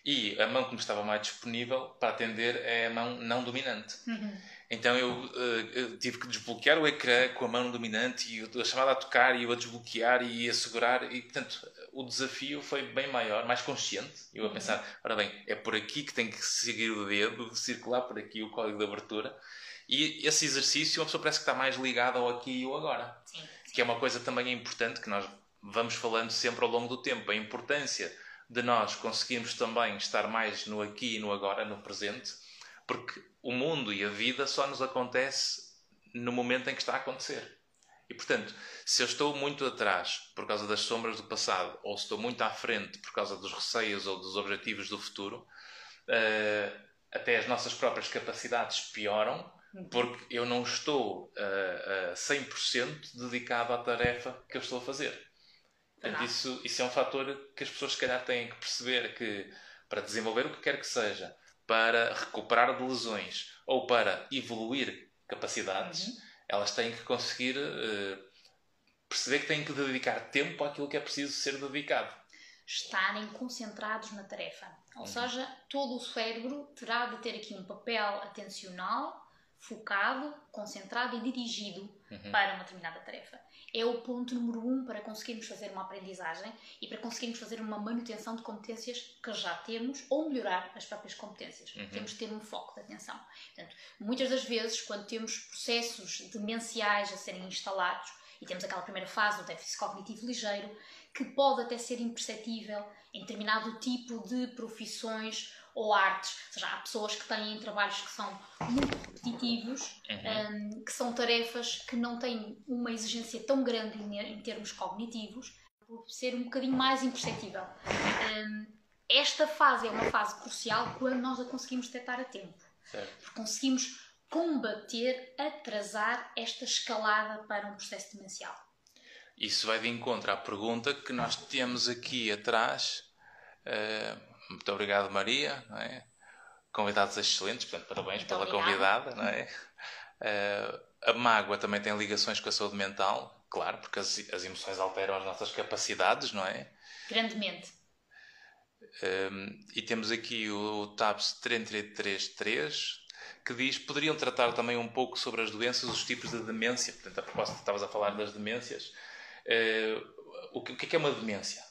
E a mão que me estava mais disponível para atender é a mão não dominante. Uhum. Então eu, uh, tive que desbloquear o ecrã com a mão dominante e a chamada a tocar e eu a desbloquear e a segurar e portanto o desafio foi bem maior, mais consciente. Eu a uhum. pensar, ora bem, é por aqui que tem que seguir o dedo, circular por aqui o código de abertura. E esse exercício, uma pessoa parece que está mais ligada ao aqui e ao agora. Sim. Que é uma coisa também importante que nós vamos falando sempre ao longo do tempo. A importância de nós conseguirmos também estar mais no aqui e no agora, no presente, porque o mundo e a vida só nos acontece no momento em que está a acontecer. E portanto, se eu estou muito atrás por causa das sombras do passado, ou se estou muito à frente por causa dos receios ou dos objetivos do futuro, uh, até as nossas próprias capacidades pioram, uhum. porque eu não estou uh, uh, 100% dedicado à tarefa que eu estou a fazer. Portanto, isso, isso é um fator que as pessoas, se calhar, têm que perceber que para desenvolver o que quer que seja, para recuperar de lesões ou para evoluir capacidades, uhum. Elas têm que conseguir uh, perceber que têm que dedicar tempo àquilo que é preciso ser dedicado. Estarem concentrados na tarefa. Ou uhum. seja, todo o cérebro terá de ter aqui um papel atencional, focado, concentrado e dirigido uhum. para uma determinada tarefa é o ponto número um para conseguirmos fazer uma aprendizagem e para conseguirmos fazer uma manutenção de competências que já temos ou melhorar as próprias competências. Uhum. Temos de ter um foco de atenção. Portanto, muitas das vezes, quando temos processos demenciais a serem instalados e temos aquela primeira fase do déficit cognitivo ligeiro, que pode até ser imperceptível em determinado tipo de profissões ou artes. Ou seja, há pessoas que têm trabalhos que são muito repetitivos, uhum. um, que são tarefas que não têm uma exigência tão grande em, termos cognitivos, por ser um bocadinho mais imperceptível. Um, esta fase é uma fase crucial quando nós a conseguimos detectar a tempo. Certo. Porque conseguimos combater, atrasar esta escalada para um processo demencial. Isso vai de encontro à pergunta que nós temos aqui atrás Uh, muito obrigado, Maria. Não é? Convidados excelentes, portanto, parabéns muito pela obrigada. convidada. Não é? Uh, a mágoa também tem ligações com a saúde mental, claro, porque as, as emoções alteram as nossas capacidades, não é? Grandemente. Um, e temos aqui o TAPS 333 que diz poderiam tratar também um pouco sobre as doenças, os tipos de demência. Portanto, a propósito, estavas a falar das demências. Uh, o, que, o que é, é uma demência?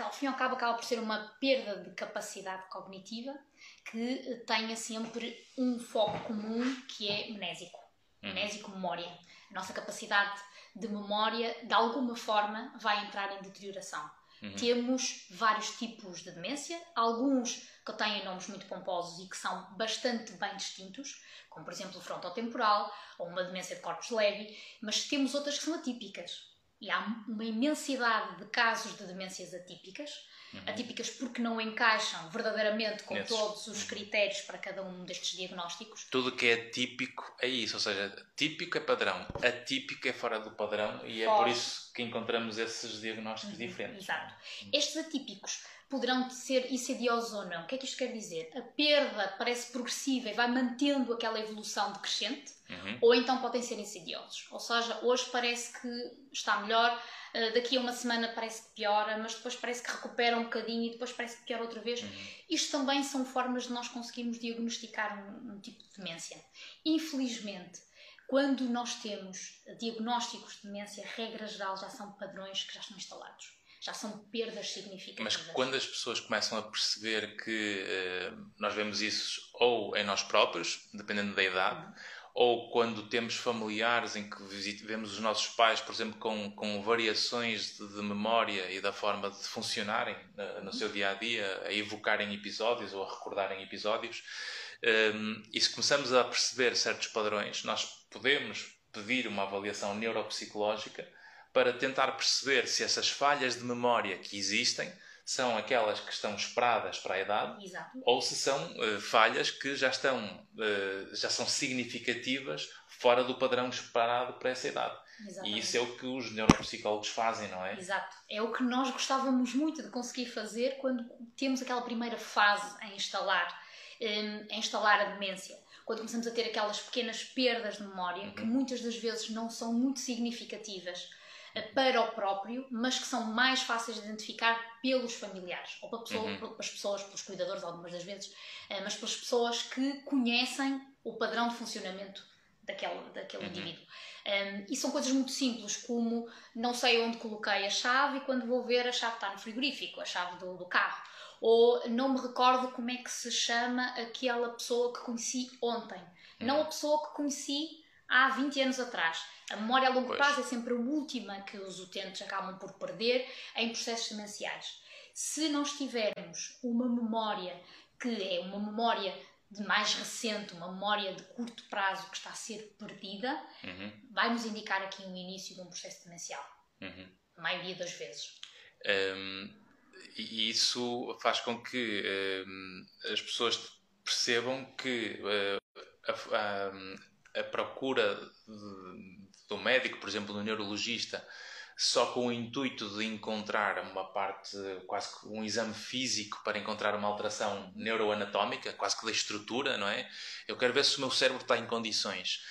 É, ao fim e ao cabo, acaba por ser uma perda de capacidade cognitiva que tenha sempre um foco comum que é mnésico. Uhum. Mnésico, memória. A nossa capacidade de memória, de alguma forma, vai entrar em deterioração. Uhum. Temos vários tipos de demência, alguns que têm nomes muito pomposos e que são bastante bem distintos, como por exemplo o frontotemporal ou uma demência de corpus leve, mas temos outras que são atípicas. E há uma imensidade de casos de demências atípicas, uhum. atípicas porque não encaixam verdadeiramente com Nesses. todos os uhum. critérios para cada um destes diagnósticos. Tudo que é típico é isso, ou seja, típico é padrão, atípico é fora do padrão e é por isso que encontramos esses diagnósticos uhum. diferentes. Exato. Estes atípicos poderão ser insidiosos ou não. O que é que isto quer dizer? A perda parece progressiva e vai mantendo aquela evolução decrescente, uhum. ou então podem ser insidiosos. Ou seja, hoje parece que está melhor, uh, daqui a uma semana parece que piora, mas depois parece que recupera um bocadinho e depois parece que piora outra vez. Uhum. Isto também são formas de nós conseguirmos diagnosticar um, um tipo de demência. Infelizmente, quando nós temos diagnósticos de demência, regra geral já são padrões que já estão instalados já são perdas significativas. Mas quando as pessoas começam a perceber que uh, nós vemos isso ou em nós próprios, dependendo da idade, uhum. ou quando temos familiares em que vemos os nossos pais, por exemplo, com, com variações de, de memória e da forma de funcionarem uh, no uhum. seu dia a dia, a evocarem episódios ou a recordarem episódios, um, ehm, e se começamos a perceber certos padrões, nós podemos pedir uma avaliação neuropsicológica para tentar perceber se essas falhas de memória que existem são aquelas que estão esperadas para a idade Exato. ou se são uh, falhas que já estão uh, já são significativas fora do padrão esperado para essa idade. Exatamente. E isso é o que os neuropsicólogos fazem, não é? Exato. É o que nós gostávamos muito de conseguir fazer quando temos aquela primeira fase a instalar, um, a instalar a demência. Quando começamos a ter aquelas pequenas perdas de memória, uhum. que muitas das vezes não são muito significativas, para o próprio, mas que são mais fáceis de identificar pelos familiares, ou para pessoa, uhum. pelas pessoas, pelos cuidadores, algumas das vezes, eh, mas pelas pessoas que conhecem o padrão de funcionamento daquele, daquele uhum. indivíduo. Um, ehm, e são coisas muito simples, como não sei onde coloquei a chave e quando vou ver a chave está no frigorífico, a chave do, do carro. Ou não me recordo como é que se chama aquela pessoa que conheci ontem. Uhum. Não a pessoa que conheci há 20 anos atrás. A memória a longo pois. prazo é sempre a última que os utentes acabam por perder em processos demenciais. Se nós tivermos uma memória que é uma memória de mais recente, uma memória de curto prazo que está a ser perdida, uhum. vai nos indicar aqui um início de um processo demencial. Uhum. A maioria das vezes. Um, e isso faz com que um, as pessoas percebam que uh, a, a, a, procura de, do médico, por exemplo, do neurologista, só com o intuito de encontrar uma parte, quase que um exame físico para encontrar uma alteração neuroanatómica, quase que da estrutura, não é? Eu quero ver se o meu cérebro está em condições.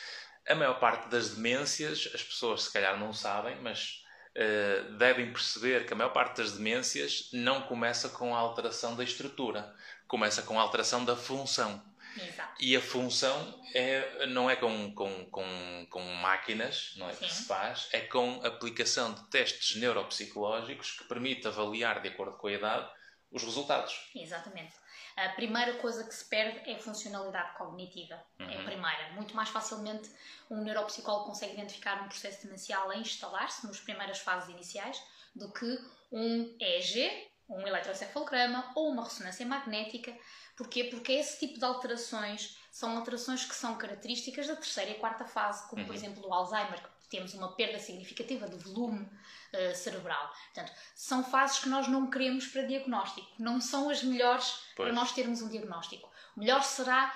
A maior parte das demências, as pessoas se calhar não sabem, mas uh, devem perceber que a maior parte das demências não começa com a alteração da estrutura, começa com a alteração da função. Exato. E a função é, não é com, com, com, com máquinas não é, que se faz, é com aplicação de testes neuropsicológicos que permite avaliar, de acordo com a idade, os resultados. Exatamente. A primeira coisa que se perde é a funcionalidade cognitiva. Uhum. É a uhum. primeira. Muito mais facilmente um neuropsicólogo consegue identificar um processo demencial a instalar-se nas primeiras fases iniciais do que um EEG, um eletroencefalograma ou uma ressonância magnética Porquê? Porque esse tipo de alterações são alterações que são características da terceira e quarta fase, como uhum. por exemplo o Alzheimer, que temos uma perda significativa de volume uh, cerebral. Portanto, são fases que nós não queremos para diagnóstico, não são as melhores pois. para nós termos um diagnóstico. O melhor será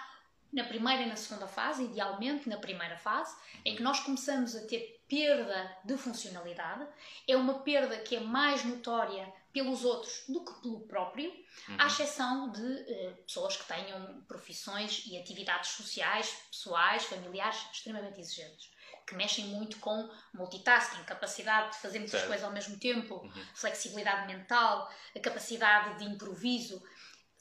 na primeira e na segunda fase, idealmente na primeira fase, em que nós começamos a ter perda de funcionalidade, é uma perda que é mais notória pelos outros do que pelo próprio, uhum. à exceção de uh, pessoas que tenham profissões e atividades sociais, pessoais, familiares extremamente exigentes que mexem muito com multitasking, capacidade de fazer muitas certo. coisas ao mesmo tempo, uhum. flexibilidade mental, a capacidade de improviso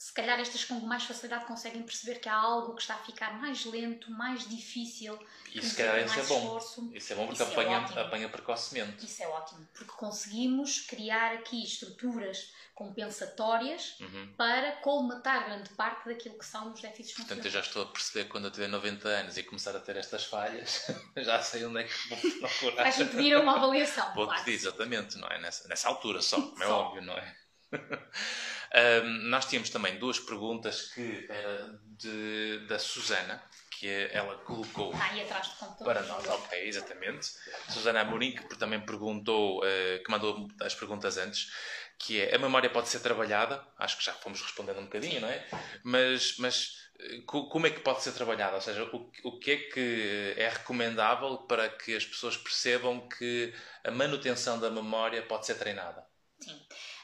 se calhar estas com mais facilidade conseguem perceber que há algo que está a ficar mais lento, mais difícil. E se calhar isso é bom. Esforço. Isso é bom porque isso é apanha, é apanha precocemente. Isso é ótimo, porque conseguimos criar aqui estruturas compensatórias uhum. para colmatar grande parte daquilo que são os déficits Portanto, eu já estou a perceber quando eu tiver 90 anos e começar a ter estas falhas, já sei onde é que vou procurar. Vais-me pedir uma avaliação. Vou claro. pedir, exatamente, não é? Nessa, nessa altura só, como é óbvio, não é? Um, nós tínhamos também duas perguntas que era de, da Susana, que ela colocou ah, atrás do computador. para nós. Ok, exatamente. Susana Amorim, que também perguntou, uh, que mandou as perguntas antes, que é a memória pode ser trabalhada, acho que já fomos respondendo um bocadinho, não é? Mas, mas eh, como é que pode ser trabalhada? Ou seja, o, o que é que é recomendável para que as pessoas percebam que a manutenção da memória pode ser treinada? Sim.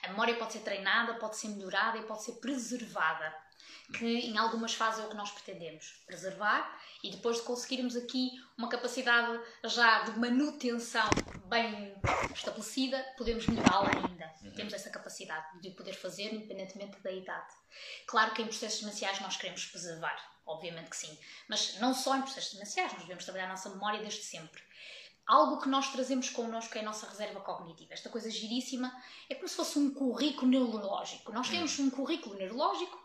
A memória pode ser treinada, pode ser melhorada e pode ser preservada, que em algumas fases é o que nós pretendemos, preservar e depois de conseguirmos aqui uma capacidade já de manutenção bem estabelecida, podemos melhorá-la ainda. Uhum. Temos essa capacidade de poder fazer independentemente da idade. Claro que em processos demenciais nós queremos preservar, obviamente que sim, mas não só em processos demenciais, nós devemos trabalhar a nossa memória desde sempre algo que nós trazemos connosco é a nossa reserva cognitiva. Esta coisa giríssima é como se fosse um currículo neurológico. Nós temos um currículo neurológico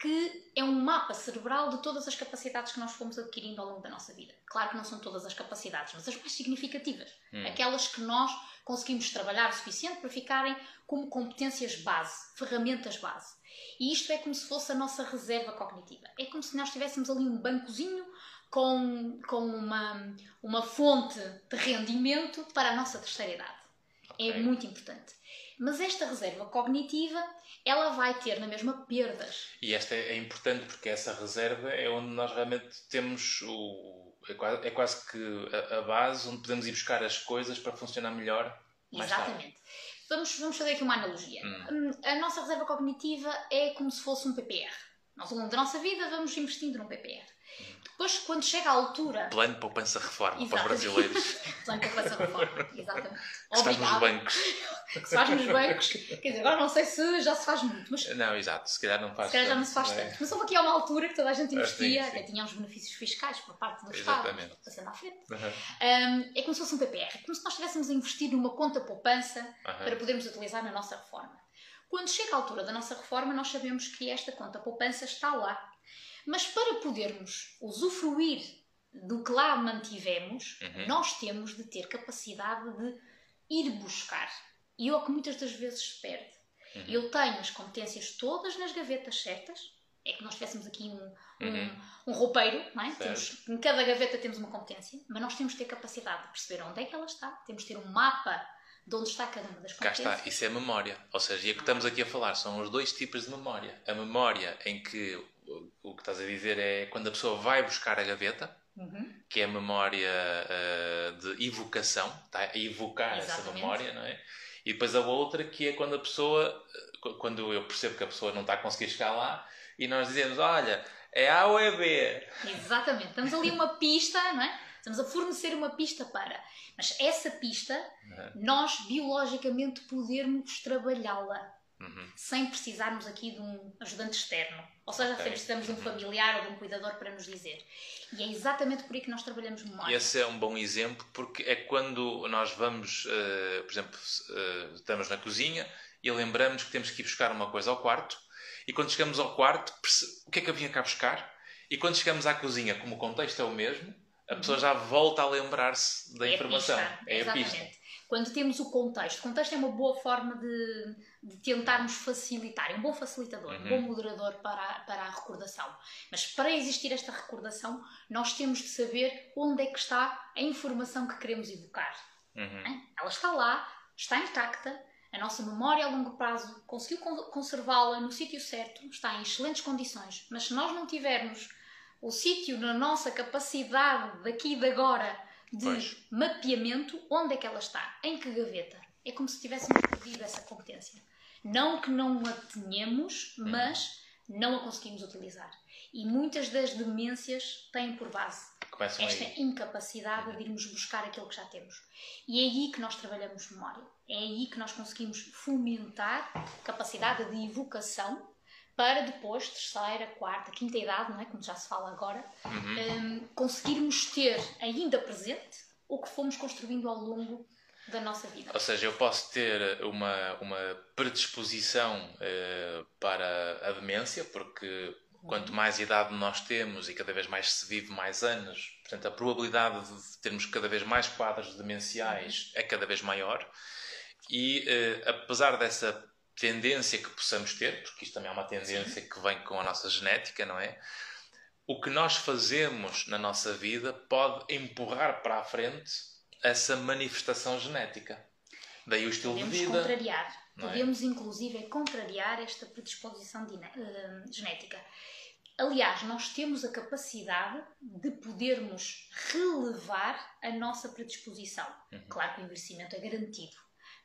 que é um mapa cerebral de todas as capacidades que nós fomos adquirindo ao longo da nossa vida. Claro que não são todas as capacidades, mas as mais significativas. Hum. Aquelas que nós conseguimos trabalhar o suficiente para ficarem como competências base, ferramentas base. E isto é como se fosse a nossa reserva cognitiva. É como se nós tivéssemos ali um bancozinho com, com uma, uma fonte de rendimento para a nossa terceira idade. É okay. É muito importante. Mas esta reserva cognitiva, ela vai ter na mesma perdas. E esta é importante porque essa reserva é onde nós realmente temos o. É quase, é quase que a, a base onde podemos ir buscar as coisas para funcionar melhor. Exatamente. Vamos, vamos fazer aqui uma analogia. Hum. A nossa reserva cognitiva é como se fosse um PPR. Nós, ao longo da nossa vida, vamos investindo num PPR. Depois, quando chega à altura. Plano de poupança reforma Exato. para os brasileiros. Plano de poupança reforma, exatamente. Que se faz nos bancos. que se faz nos bancos. Quer dizer, agora não sei se já se faz muito. Mas... Não, exato, se calhar não faz Se calhar já não se faz tanto. É? Mas houve aqui uma altura que toda a gente investia, até tinha os benefícios fiscais por parte do exatamente. Estado, passando à frente. Uhum. Um, é como se fosse um PPR, é como se nós estivéssemos a investir numa conta poupança uhum. para podermos utilizar na nossa reforma. Quando chega a altura da nossa reforma, nós sabemos que esta conta poupança está lá mas para podermos usufruir do que lá mantivemos, uhum. nós temos de ter capacidade de ir buscar. E é o que muitas das vezes se perde. Uhum. Eu tenho as competências todas nas gavetas certas. É que nós tivéssemos aqui um, um, uhum. um roupeiro, não é? Temos, em cada gaveta temos uma competência, mas nós temos de ter capacidade de perceber onde é que ela está, temos de ter um mapa de onde está cada uma das competências. Cá está, isso é memória. Ou seja, e é que estamos aqui a falar são os dois tipos de memória. A memória em que o que estás a dizer é quando a pessoa vai buscar a gaveta, uhum. que é a memória uh, de evocação, está a evocar Exatamente. essa memória, não é? E depois a outra que é quando a pessoa, quando eu percebo que a pessoa não está a conseguir chegar lá, e nós dizemos, olha, é A ou é B? Exatamente, estamos ali uma pista, não é? Estamos a fornecer uma pista para. Mas essa pista, uhum. nós biologicamente podermos trabalhá-la. Uhum. Sem precisarmos aqui de um ajudante externo. Ou seja, okay. precisamos de um familiar ou de um cuidador para nos dizer. E é exatamente por aí que nós trabalhamos memória. Esse é um bom exemplo porque é quando nós vamos, uh, por exemplo, uh, estamos na cozinha e lembramos que temos que ir buscar uma coisa ao quarto e quando chegamos ao quarto, o que é que eu vinha cá buscar? E quando chegamos à cozinha, como o contexto é o mesmo, a pessoa uhum. já volta a lembrar-se da é informação. é exatamente. a pista. Quando temos o contexto, o contexto é uma boa forma de, de tentarmos facilitar, é um bom facilitador, uhum. um bom moderador para a, para a recordação. Mas para existir esta recordação, nós temos de saber onde é que está a informação que queremos evocar. Uhum. Ela está lá, está intacta, a nossa memória a longo prazo conseguiu conservá-la no sítio certo, está em excelentes condições, mas se nós não tivermos o sítio na nossa capacidade daqui e de agora de pois. mapeamento, onde é que ela está? Em que gaveta? É como se tivéssemos perdido essa competência. Não que não a tenhamos, hum. mas não a conseguimos utilizar. E muitas das demências têm por base Começam esta aí. incapacidade de irmos buscar aquilo que já temos. E é aí que nós trabalhamos memória. É aí que nós conseguimos fomentar capacidade de evocação para depois, terceira, quarta, quinta idade, não é? como já se fala agora, uhum. um, conseguirms ter ainda presente o que fomos construindo ao longo da nossa vida. Ou seja, eu posso ter uma, uma predisposição uh, para a demência, porque quanto mais idade nós temos e cada vez mais se vive mais anos, portanto, a probabilidade de termos cada vez mais quadros demenciais é cada vez maior. E uh, apesar dessa tendência que possamos ter, porque isto também é uma tendência que vem com a nossa genética, não é? O que nós fazemos na nossa vida pode empurrar para a frente essa manifestação genética. Daí o estilo Podemos de vida. Contrariar. É? Podemos, inclusive, contrariar esta predisposição uh, genética. Aliás, nós temos a capacidade de podermos relevar a nossa predisposição. Uhum. Claro que o envelhecimento é garantido.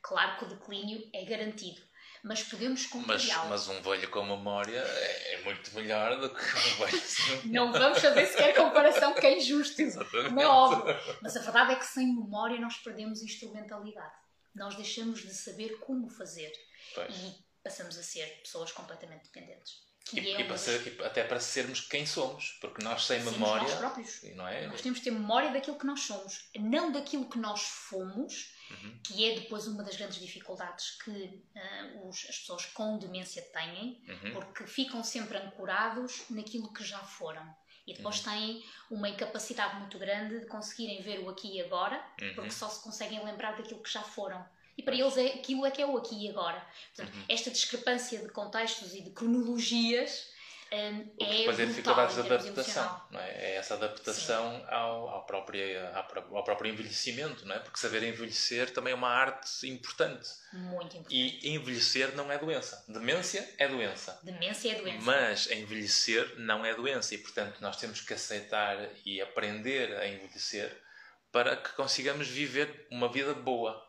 Claro que o declínio é garantido mas podemos contrariá-lo. Mas, mas um velho com memória é, é muito melhor do que um velho sem Não vamos fazer sequer comparação que é injusto, não é óbvio. Mas a verdade é que sem memória nós perdemos instrumentalidade. Nós deixamos de saber como fazer pois. e passamos a ser pessoas completamente dependentes. E, é e, para ser, e, até para sermos quem somos, porque nós sem memória. Nós próprios. Não é? Nós temos de ter memória daquilo que nós somos, não daquilo que nós fomos uhum. que é depois uma das grandes dificuldades que uh, os, as pessoas com demência têm, uhum. porque ficam sempre ancorados naquilo que já foram. E depois uhum. têm uma incapacidade muito grande de conseguirem ver o aqui e agora, porque uhum. só se conseguem lembrar daquilo que já foram. E para eles é, aquilo é que é o aqui e agora. Portanto, uhum. esta discrepância de contextos e de cronologias um, o que é depois é dificuldades de adaptação, não é? é essa adaptação ao, ao, próprio, ao próprio envelhecimento, não é? Porque saber envelhecer também é uma arte importante. Muito importante. E envelhecer não é doença. Demência é doença. Demência é doença. Mas envelhecer não é doença e, portanto, nós temos que aceitar e aprender a envelhecer para que consigamos viver uma vida boa.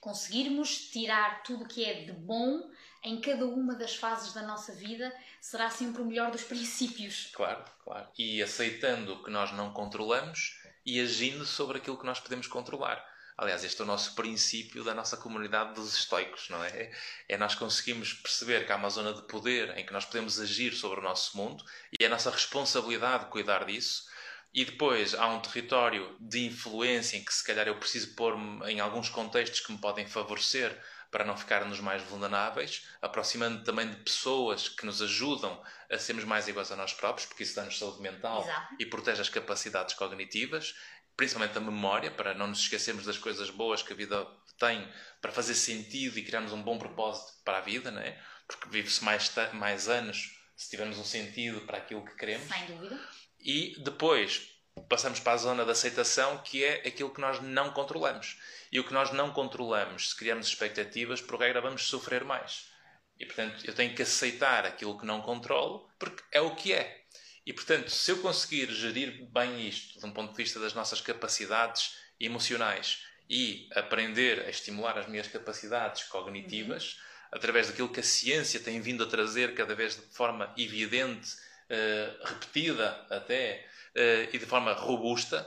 Conseguirmos tirar tudo o que é de bom em cada uma das fases da nossa vida será sempre o melhor dos princípios. Claro, claro. E aceitando o que nós não controlamos e agindo sobre aquilo que nós podemos controlar. Aliás, este é o nosso princípio da nossa comunidade dos estoicos, não é? É nós conseguimos perceber que há uma zona de poder em que nós podemos agir sobre o nosso mundo e é a nossa responsabilidade cuidar disso. E depois há um território de influência em que se calhar eu preciso pôr-me em alguns contextos que me podem favorecer para não ficarmos mais vulneráveis, aproximando também de pessoas que nos ajudam a sermos mais iguais a nós próprios, porque isso dá-nos saúde mental Exato. e protege as capacidades cognitivas, principalmente a memória, para não nos esquecermos das coisas boas que a vida tem, para fazer sentido e criarmos um bom propósito para a vida, não é? porque vive-se mais, mais anos se tivermos um sentido para aquilo que queremos. Sem dúvida. E depois passamos para a zona da aceitação, que é aquilo que nós não controlamos. E o que nós não controlamos, se criarmos expectativas, por regra vamos sofrer mais. E portanto, eu tenho que aceitar aquilo que não controlo, porque é o que é. E portanto, se eu conseguir gerir bem isto, de um ponto de vista das nossas capacidades emocionais e aprender a estimular as minhas capacidades cognitivas, uhum. através daquilo que a ciência tem vindo a trazer cada vez de forma evidente, uh, repetida até, uh, e de forma robusta,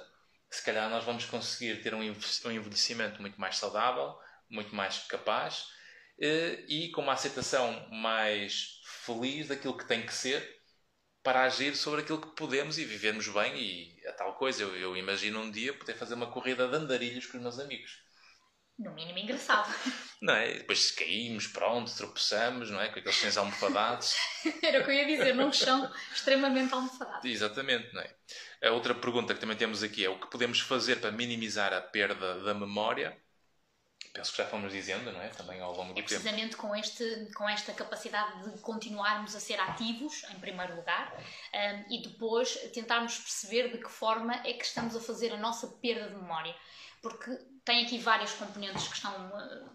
se calhar nós vamos conseguir ter um envelhecimento muito mais saudável, muito mais capaz eh, e com uma aceitação mais feliz daquilo que tem que ser para agir sobre aquilo que podemos e vivermos bem e a tal coisa. Eu, eu imagino um dia poder fazer uma corrida de andarilhos com os meus amigos. No mínimo engraçado. Não é? Depois caímos, pronto, tropeçamos, não é? Com aqueles chãos almofadados. Era o que eu ia dizer, num chão extremamente almofadado. Exatamente, não é? A outra pergunta que também temos aqui é o que podemos fazer para minimizar a perda da memória? Penso que já fomos dizendo, não é? Também ao longo do é precisamente tempo. com, este, com esta capacidade de continuarmos a ser ativos, em primeiro lugar, um, e depois tentarmos perceber de que forma é que estamos a fazer a nossa perda de memória. Porque tem aqui várias componentes que estão,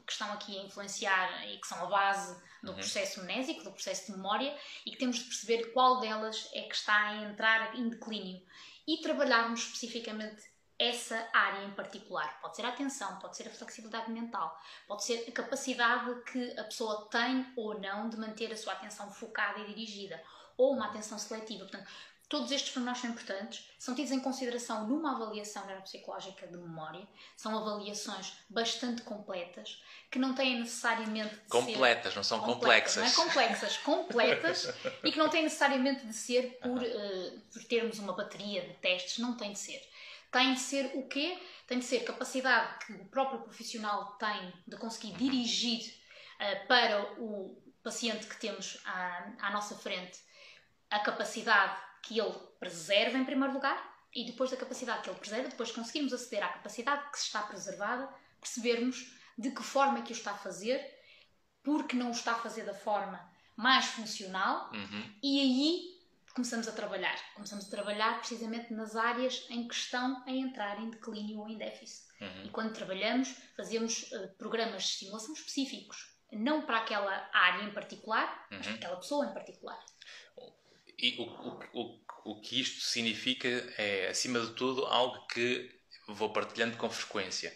que estão aqui a influenciar e que são a base do uhum. processo mnésico, do processo de memória, e que temos de perceber qual delas é que está a entrar em declínio e trabalharmos especificamente essa área em particular. Pode ser a atenção, pode ser a flexibilidade mental, pode ser a capacidade que a pessoa tem ou não de manter a sua atenção focada e dirigida, ou uma atenção seletiva. Portanto, Todos estes pormenores são importantes, são tidos em consideração numa avaliação neuropsicológica de memória, são avaliações bastante completas, que não têm necessariamente de completas, ser... não são complexas. Não é complexas, completas, e que não têm necessariamente de ser por, uh, por termos uma bateria de testes, não tem de ser. Tem de ser o quê? Tem de ser capacidade que o próprio profissional tem de conseguir dirigir uh, para o paciente que temos à, à nossa frente a capacidade que ele preserva em primeiro lugar e depois da capacidade que ele preserva, depois conseguimos aceder à capacidade que se está preservada, percebermos de que forma é que o está a fazer, porque não o está a fazer da forma mais funcional uhum. e aí começamos a trabalhar. Começamos a trabalhar precisamente nas áreas em que estão a entrar em declínio ou em déficit. Uhum. E quando trabalhamos, fazemos uh, programas de estimulação específicos, não para aquela área em particular, uhum. mas para aquela pessoa em particular. E o, o, o, o que isto significa é, acima de tudo, algo que vou partilhando com frequência.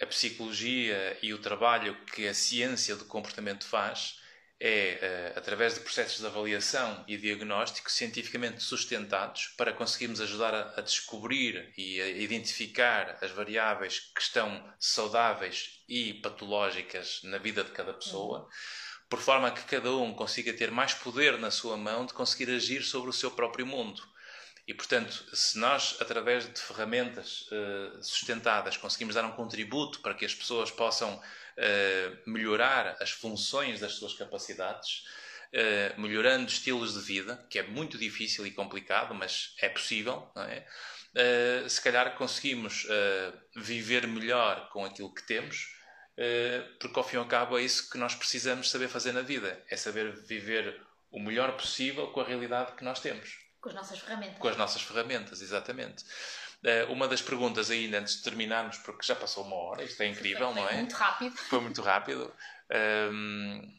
A psicologia e o trabalho que a ciência do comportamento faz é uh, através de processos de avaliação e diagnóstico cientificamente sustentados para conseguirmos ajudar a, a, descobrir e a identificar as variáveis que estão saudáveis e patológicas na vida de cada pessoa. Uhum por forma a que cada um consiga ter mais poder na sua mão de conseguir agir sobre o seu próprio mundo. E, portanto, se nós, através de ferramentas uh, sustentadas, conseguimos dar um contributo para que as pessoas possam uh, melhorar as funções das suas capacidades, uh, melhorando estilos de vida, que é muito difícil e complicado, mas é possível, não é? se calhar conseguimos viver melhor com aquilo que temos eh, porque ao fim e ao cabo é isso que nós precisamos saber fazer na vida, é saber viver o melhor possível com a realidade que nós temos. Com as nossas ferramentas. Com as nossas ferramentas, exatamente. Eh, uma das perguntas ainda antes de terminarmos, porque já passou uma hora, isto é incrível, foi, não é? Muito rápido. Foi muito rápido. Um, ehm,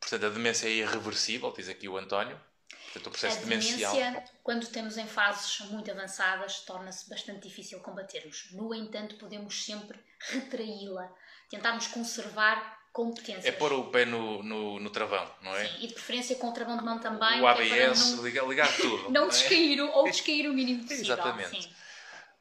portanto, a demência é irreversível, diz aqui o António. Portanto, o processo a demência, demencial... quando temos em fases muito avançadas, torna-se bastante difícil combatermos. No entanto, podemos sempre retraí-la tentarmos conservar competências. É pôr o pé no, no, no, travão, não é? Sim, e de preferência com o travão de mão também. O ABS, é não, ligar, ligar, tudo. não, descair, é? ou descair o mínimo possível. Exatamente.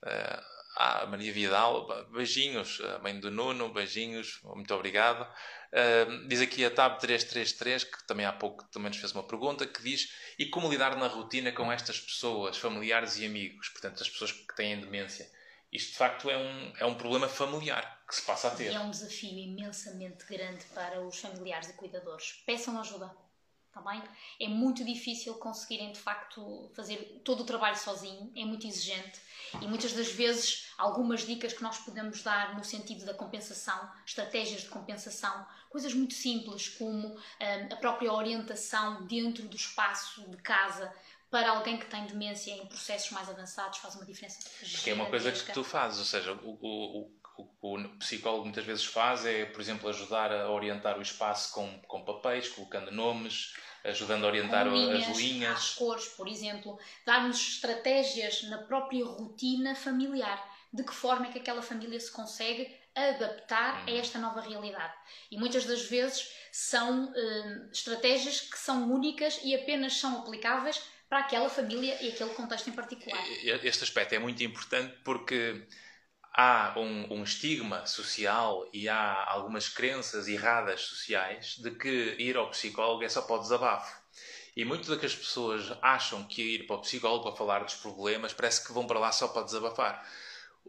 Uh, ah, Maria Vidal, beijinhos, a mãe do Nuno, beijinhos, muito obrigado. Uh, diz aqui a TAB 333, que também há pouco também nos fez uma pergunta, que diz: e como lidar na rotina com estas pessoas, familiares e amigos, portanto, as pessoas que têm demência? Isto de facto é um, é um problema familiar que se passa a ter. E é um desafio imensamente grande para os familiares e cuidadores. Peçam ajuda. Tá bem? É muito difícil conseguirem de facto fazer todo o trabalho sozinho, é muito exigente e muitas das vezes algumas dicas que nós podemos dar no sentido da compensação, estratégias de compensação, coisas muito simples como hum, a própria orientação dentro do espaço de casa para alguém que tem demência em processos mais avançados faz uma diferença. Porque é uma coisa que tu fazes, ou seja, o, o, o, o psicólogo muitas vezes faz é, por exemplo, ajudar a orientar o espaço com, com papéis, colocando nomes, ajudando a orientar linhas, as linhas. As cores, por exemplo, dar-nos estratégias na própria rotina familiar. De que forma é que aquela família se consegue adaptar hum. a esta nova realidade. E muitas das vezes são hum, estratégias que são únicas e apenas são aplicáveis para aquela família e aquele contexto em particular. Este aspecto é muito importante porque há um, um, estigma social e há algumas crenças erradas sociais de que ir ao psicólogo é só para o desabafo. E muito do que as pessoas acham que ir para o psicólogo para falar dos problemas parece que vão para lá só para desabafar.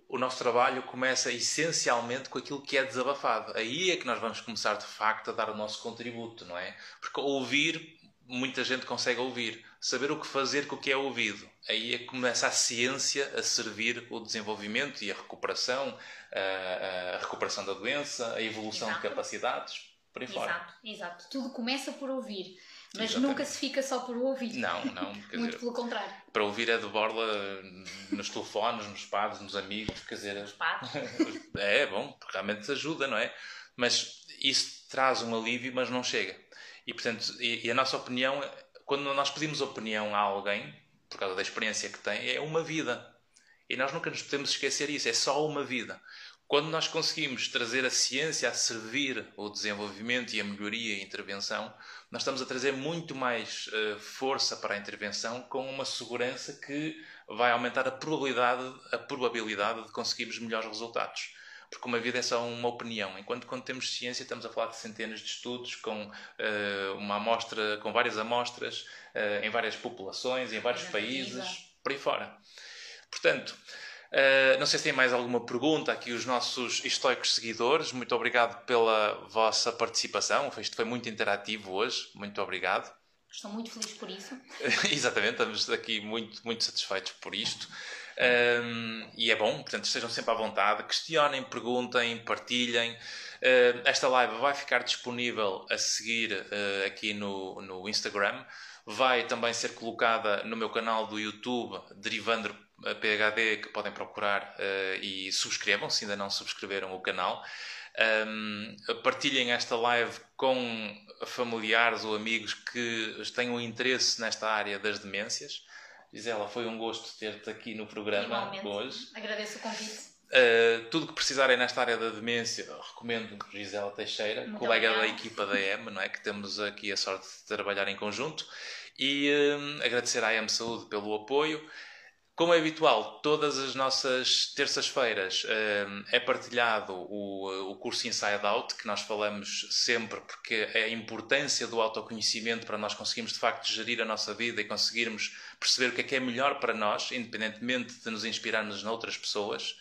O nosso trabalho começa essencialmente com aquilo que é desabafado. Aí é que nós vamos começar de facto a dar o nosso contributo, não é? Porque ouvir muita gente consegue ouvir. Saber o que fazer com o que é ouvido. Aí é que começa a ciência a servir o desenvolvimento e a recuperação, a, a recuperação da doença, a evolução exato. de capacidades, por aí exato, fora. Exato, tudo começa por ouvir. Mas Exatamente. nunca se fica só por ouvir. Não, não. Muito dizer, pelo contrário. Para ouvir é de borla nos telefones, nos padres, nos amigos, quer dizer. Nos padres. é bom, realmente ajuda, não é? Mas isso traz um alívio, mas não chega. E portanto, e, e a nossa opinião, quando nós pedimos opinião a alguém, por causa da experiência que tem, é uma vida. E nós nunca nos podemos esquecer isso, é só uma vida. Quando nós conseguimos trazer a ciência a servir o desenvolvimento e a melhoria e a intervenção, nós estamos a trazer muito mais uh, força para a intervenção com uma segurança que vai aumentar a probabilidade, a probabilidade de conseguirmos melhores resultados. Porque uma vida é só uma opinião, enquanto quando temos ciência estamos a falar de centenas de estudos com uh, uma amostra, com várias amostras uh, em várias populações, em vários países, por aí fora. Portanto, Uh, não sei se tem mais alguma pergunta aqui os nossos históricos seguidores. Muito obrigado pela vossa participação. Isto foi muito interativo hoje. Muito obrigado. Estou muito feliz por isso. Exatamente, estamos aqui muito, muito satisfeitos por isto. Um, e é bom, portanto, estejam sempre à vontade, questionem, perguntem, partilhem. Uh, esta live vai ficar disponível a seguir uh, aqui no, no Instagram. Vai também ser colocada no meu canal do YouTube, Derivandro PHD que podem procurar uh, e subscrevam, se ainda não subscreveram o canal. Um, partilhem esta live com familiares ou amigos que tenham interesse nesta área das demências. Gisela, foi um gosto ter-te aqui no programa Igualmente. hoje. Agradeço o convite. Uh, tudo que precisarem nesta área da demência, recomendo Gisela Teixeira, Muito colega da equipa da EM, não é? que temos aqui a sorte de trabalhar em conjunto. E uh, agradecer à EM Saúde pelo apoio. Como é habitual, todas as nossas terças-feiras um, é partilhado o, o curso Inside Out, que nós falamos sempre, porque é a importância do autoconhecimento para nós conseguirmos de facto gerir a nossa vida e conseguirmos perceber o que é que é melhor para nós, independentemente de nos inspirarmos noutras pessoas.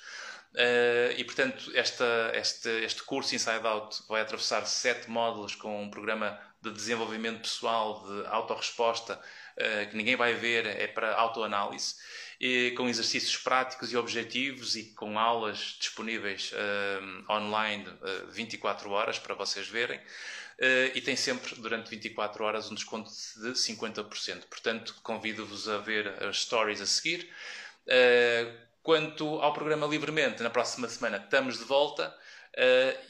Uh, e portanto, esta, este, este curso Inside Out vai atravessar sete módulos com um programa de desenvolvimento pessoal, de autorresposta, uh, que ninguém vai ver, é para autoanálise com exercícios práticos e objetivos e com aulas disponíveis uh, online uh, 24 horas para vocês verem. Uh, e tem sempre, durante 24 horas, um desconto de 50%. Portanto, convido-vos a ver as stories a seguir. Quanto ao programa Livremente, na próxima semana estamos de volta.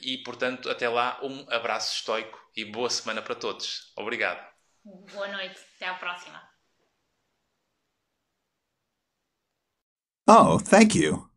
E, portanto, até lá, um abraço estoico e boa semana para todos. Obrigado. Boa noite. Até à próxima. Oh, thank you.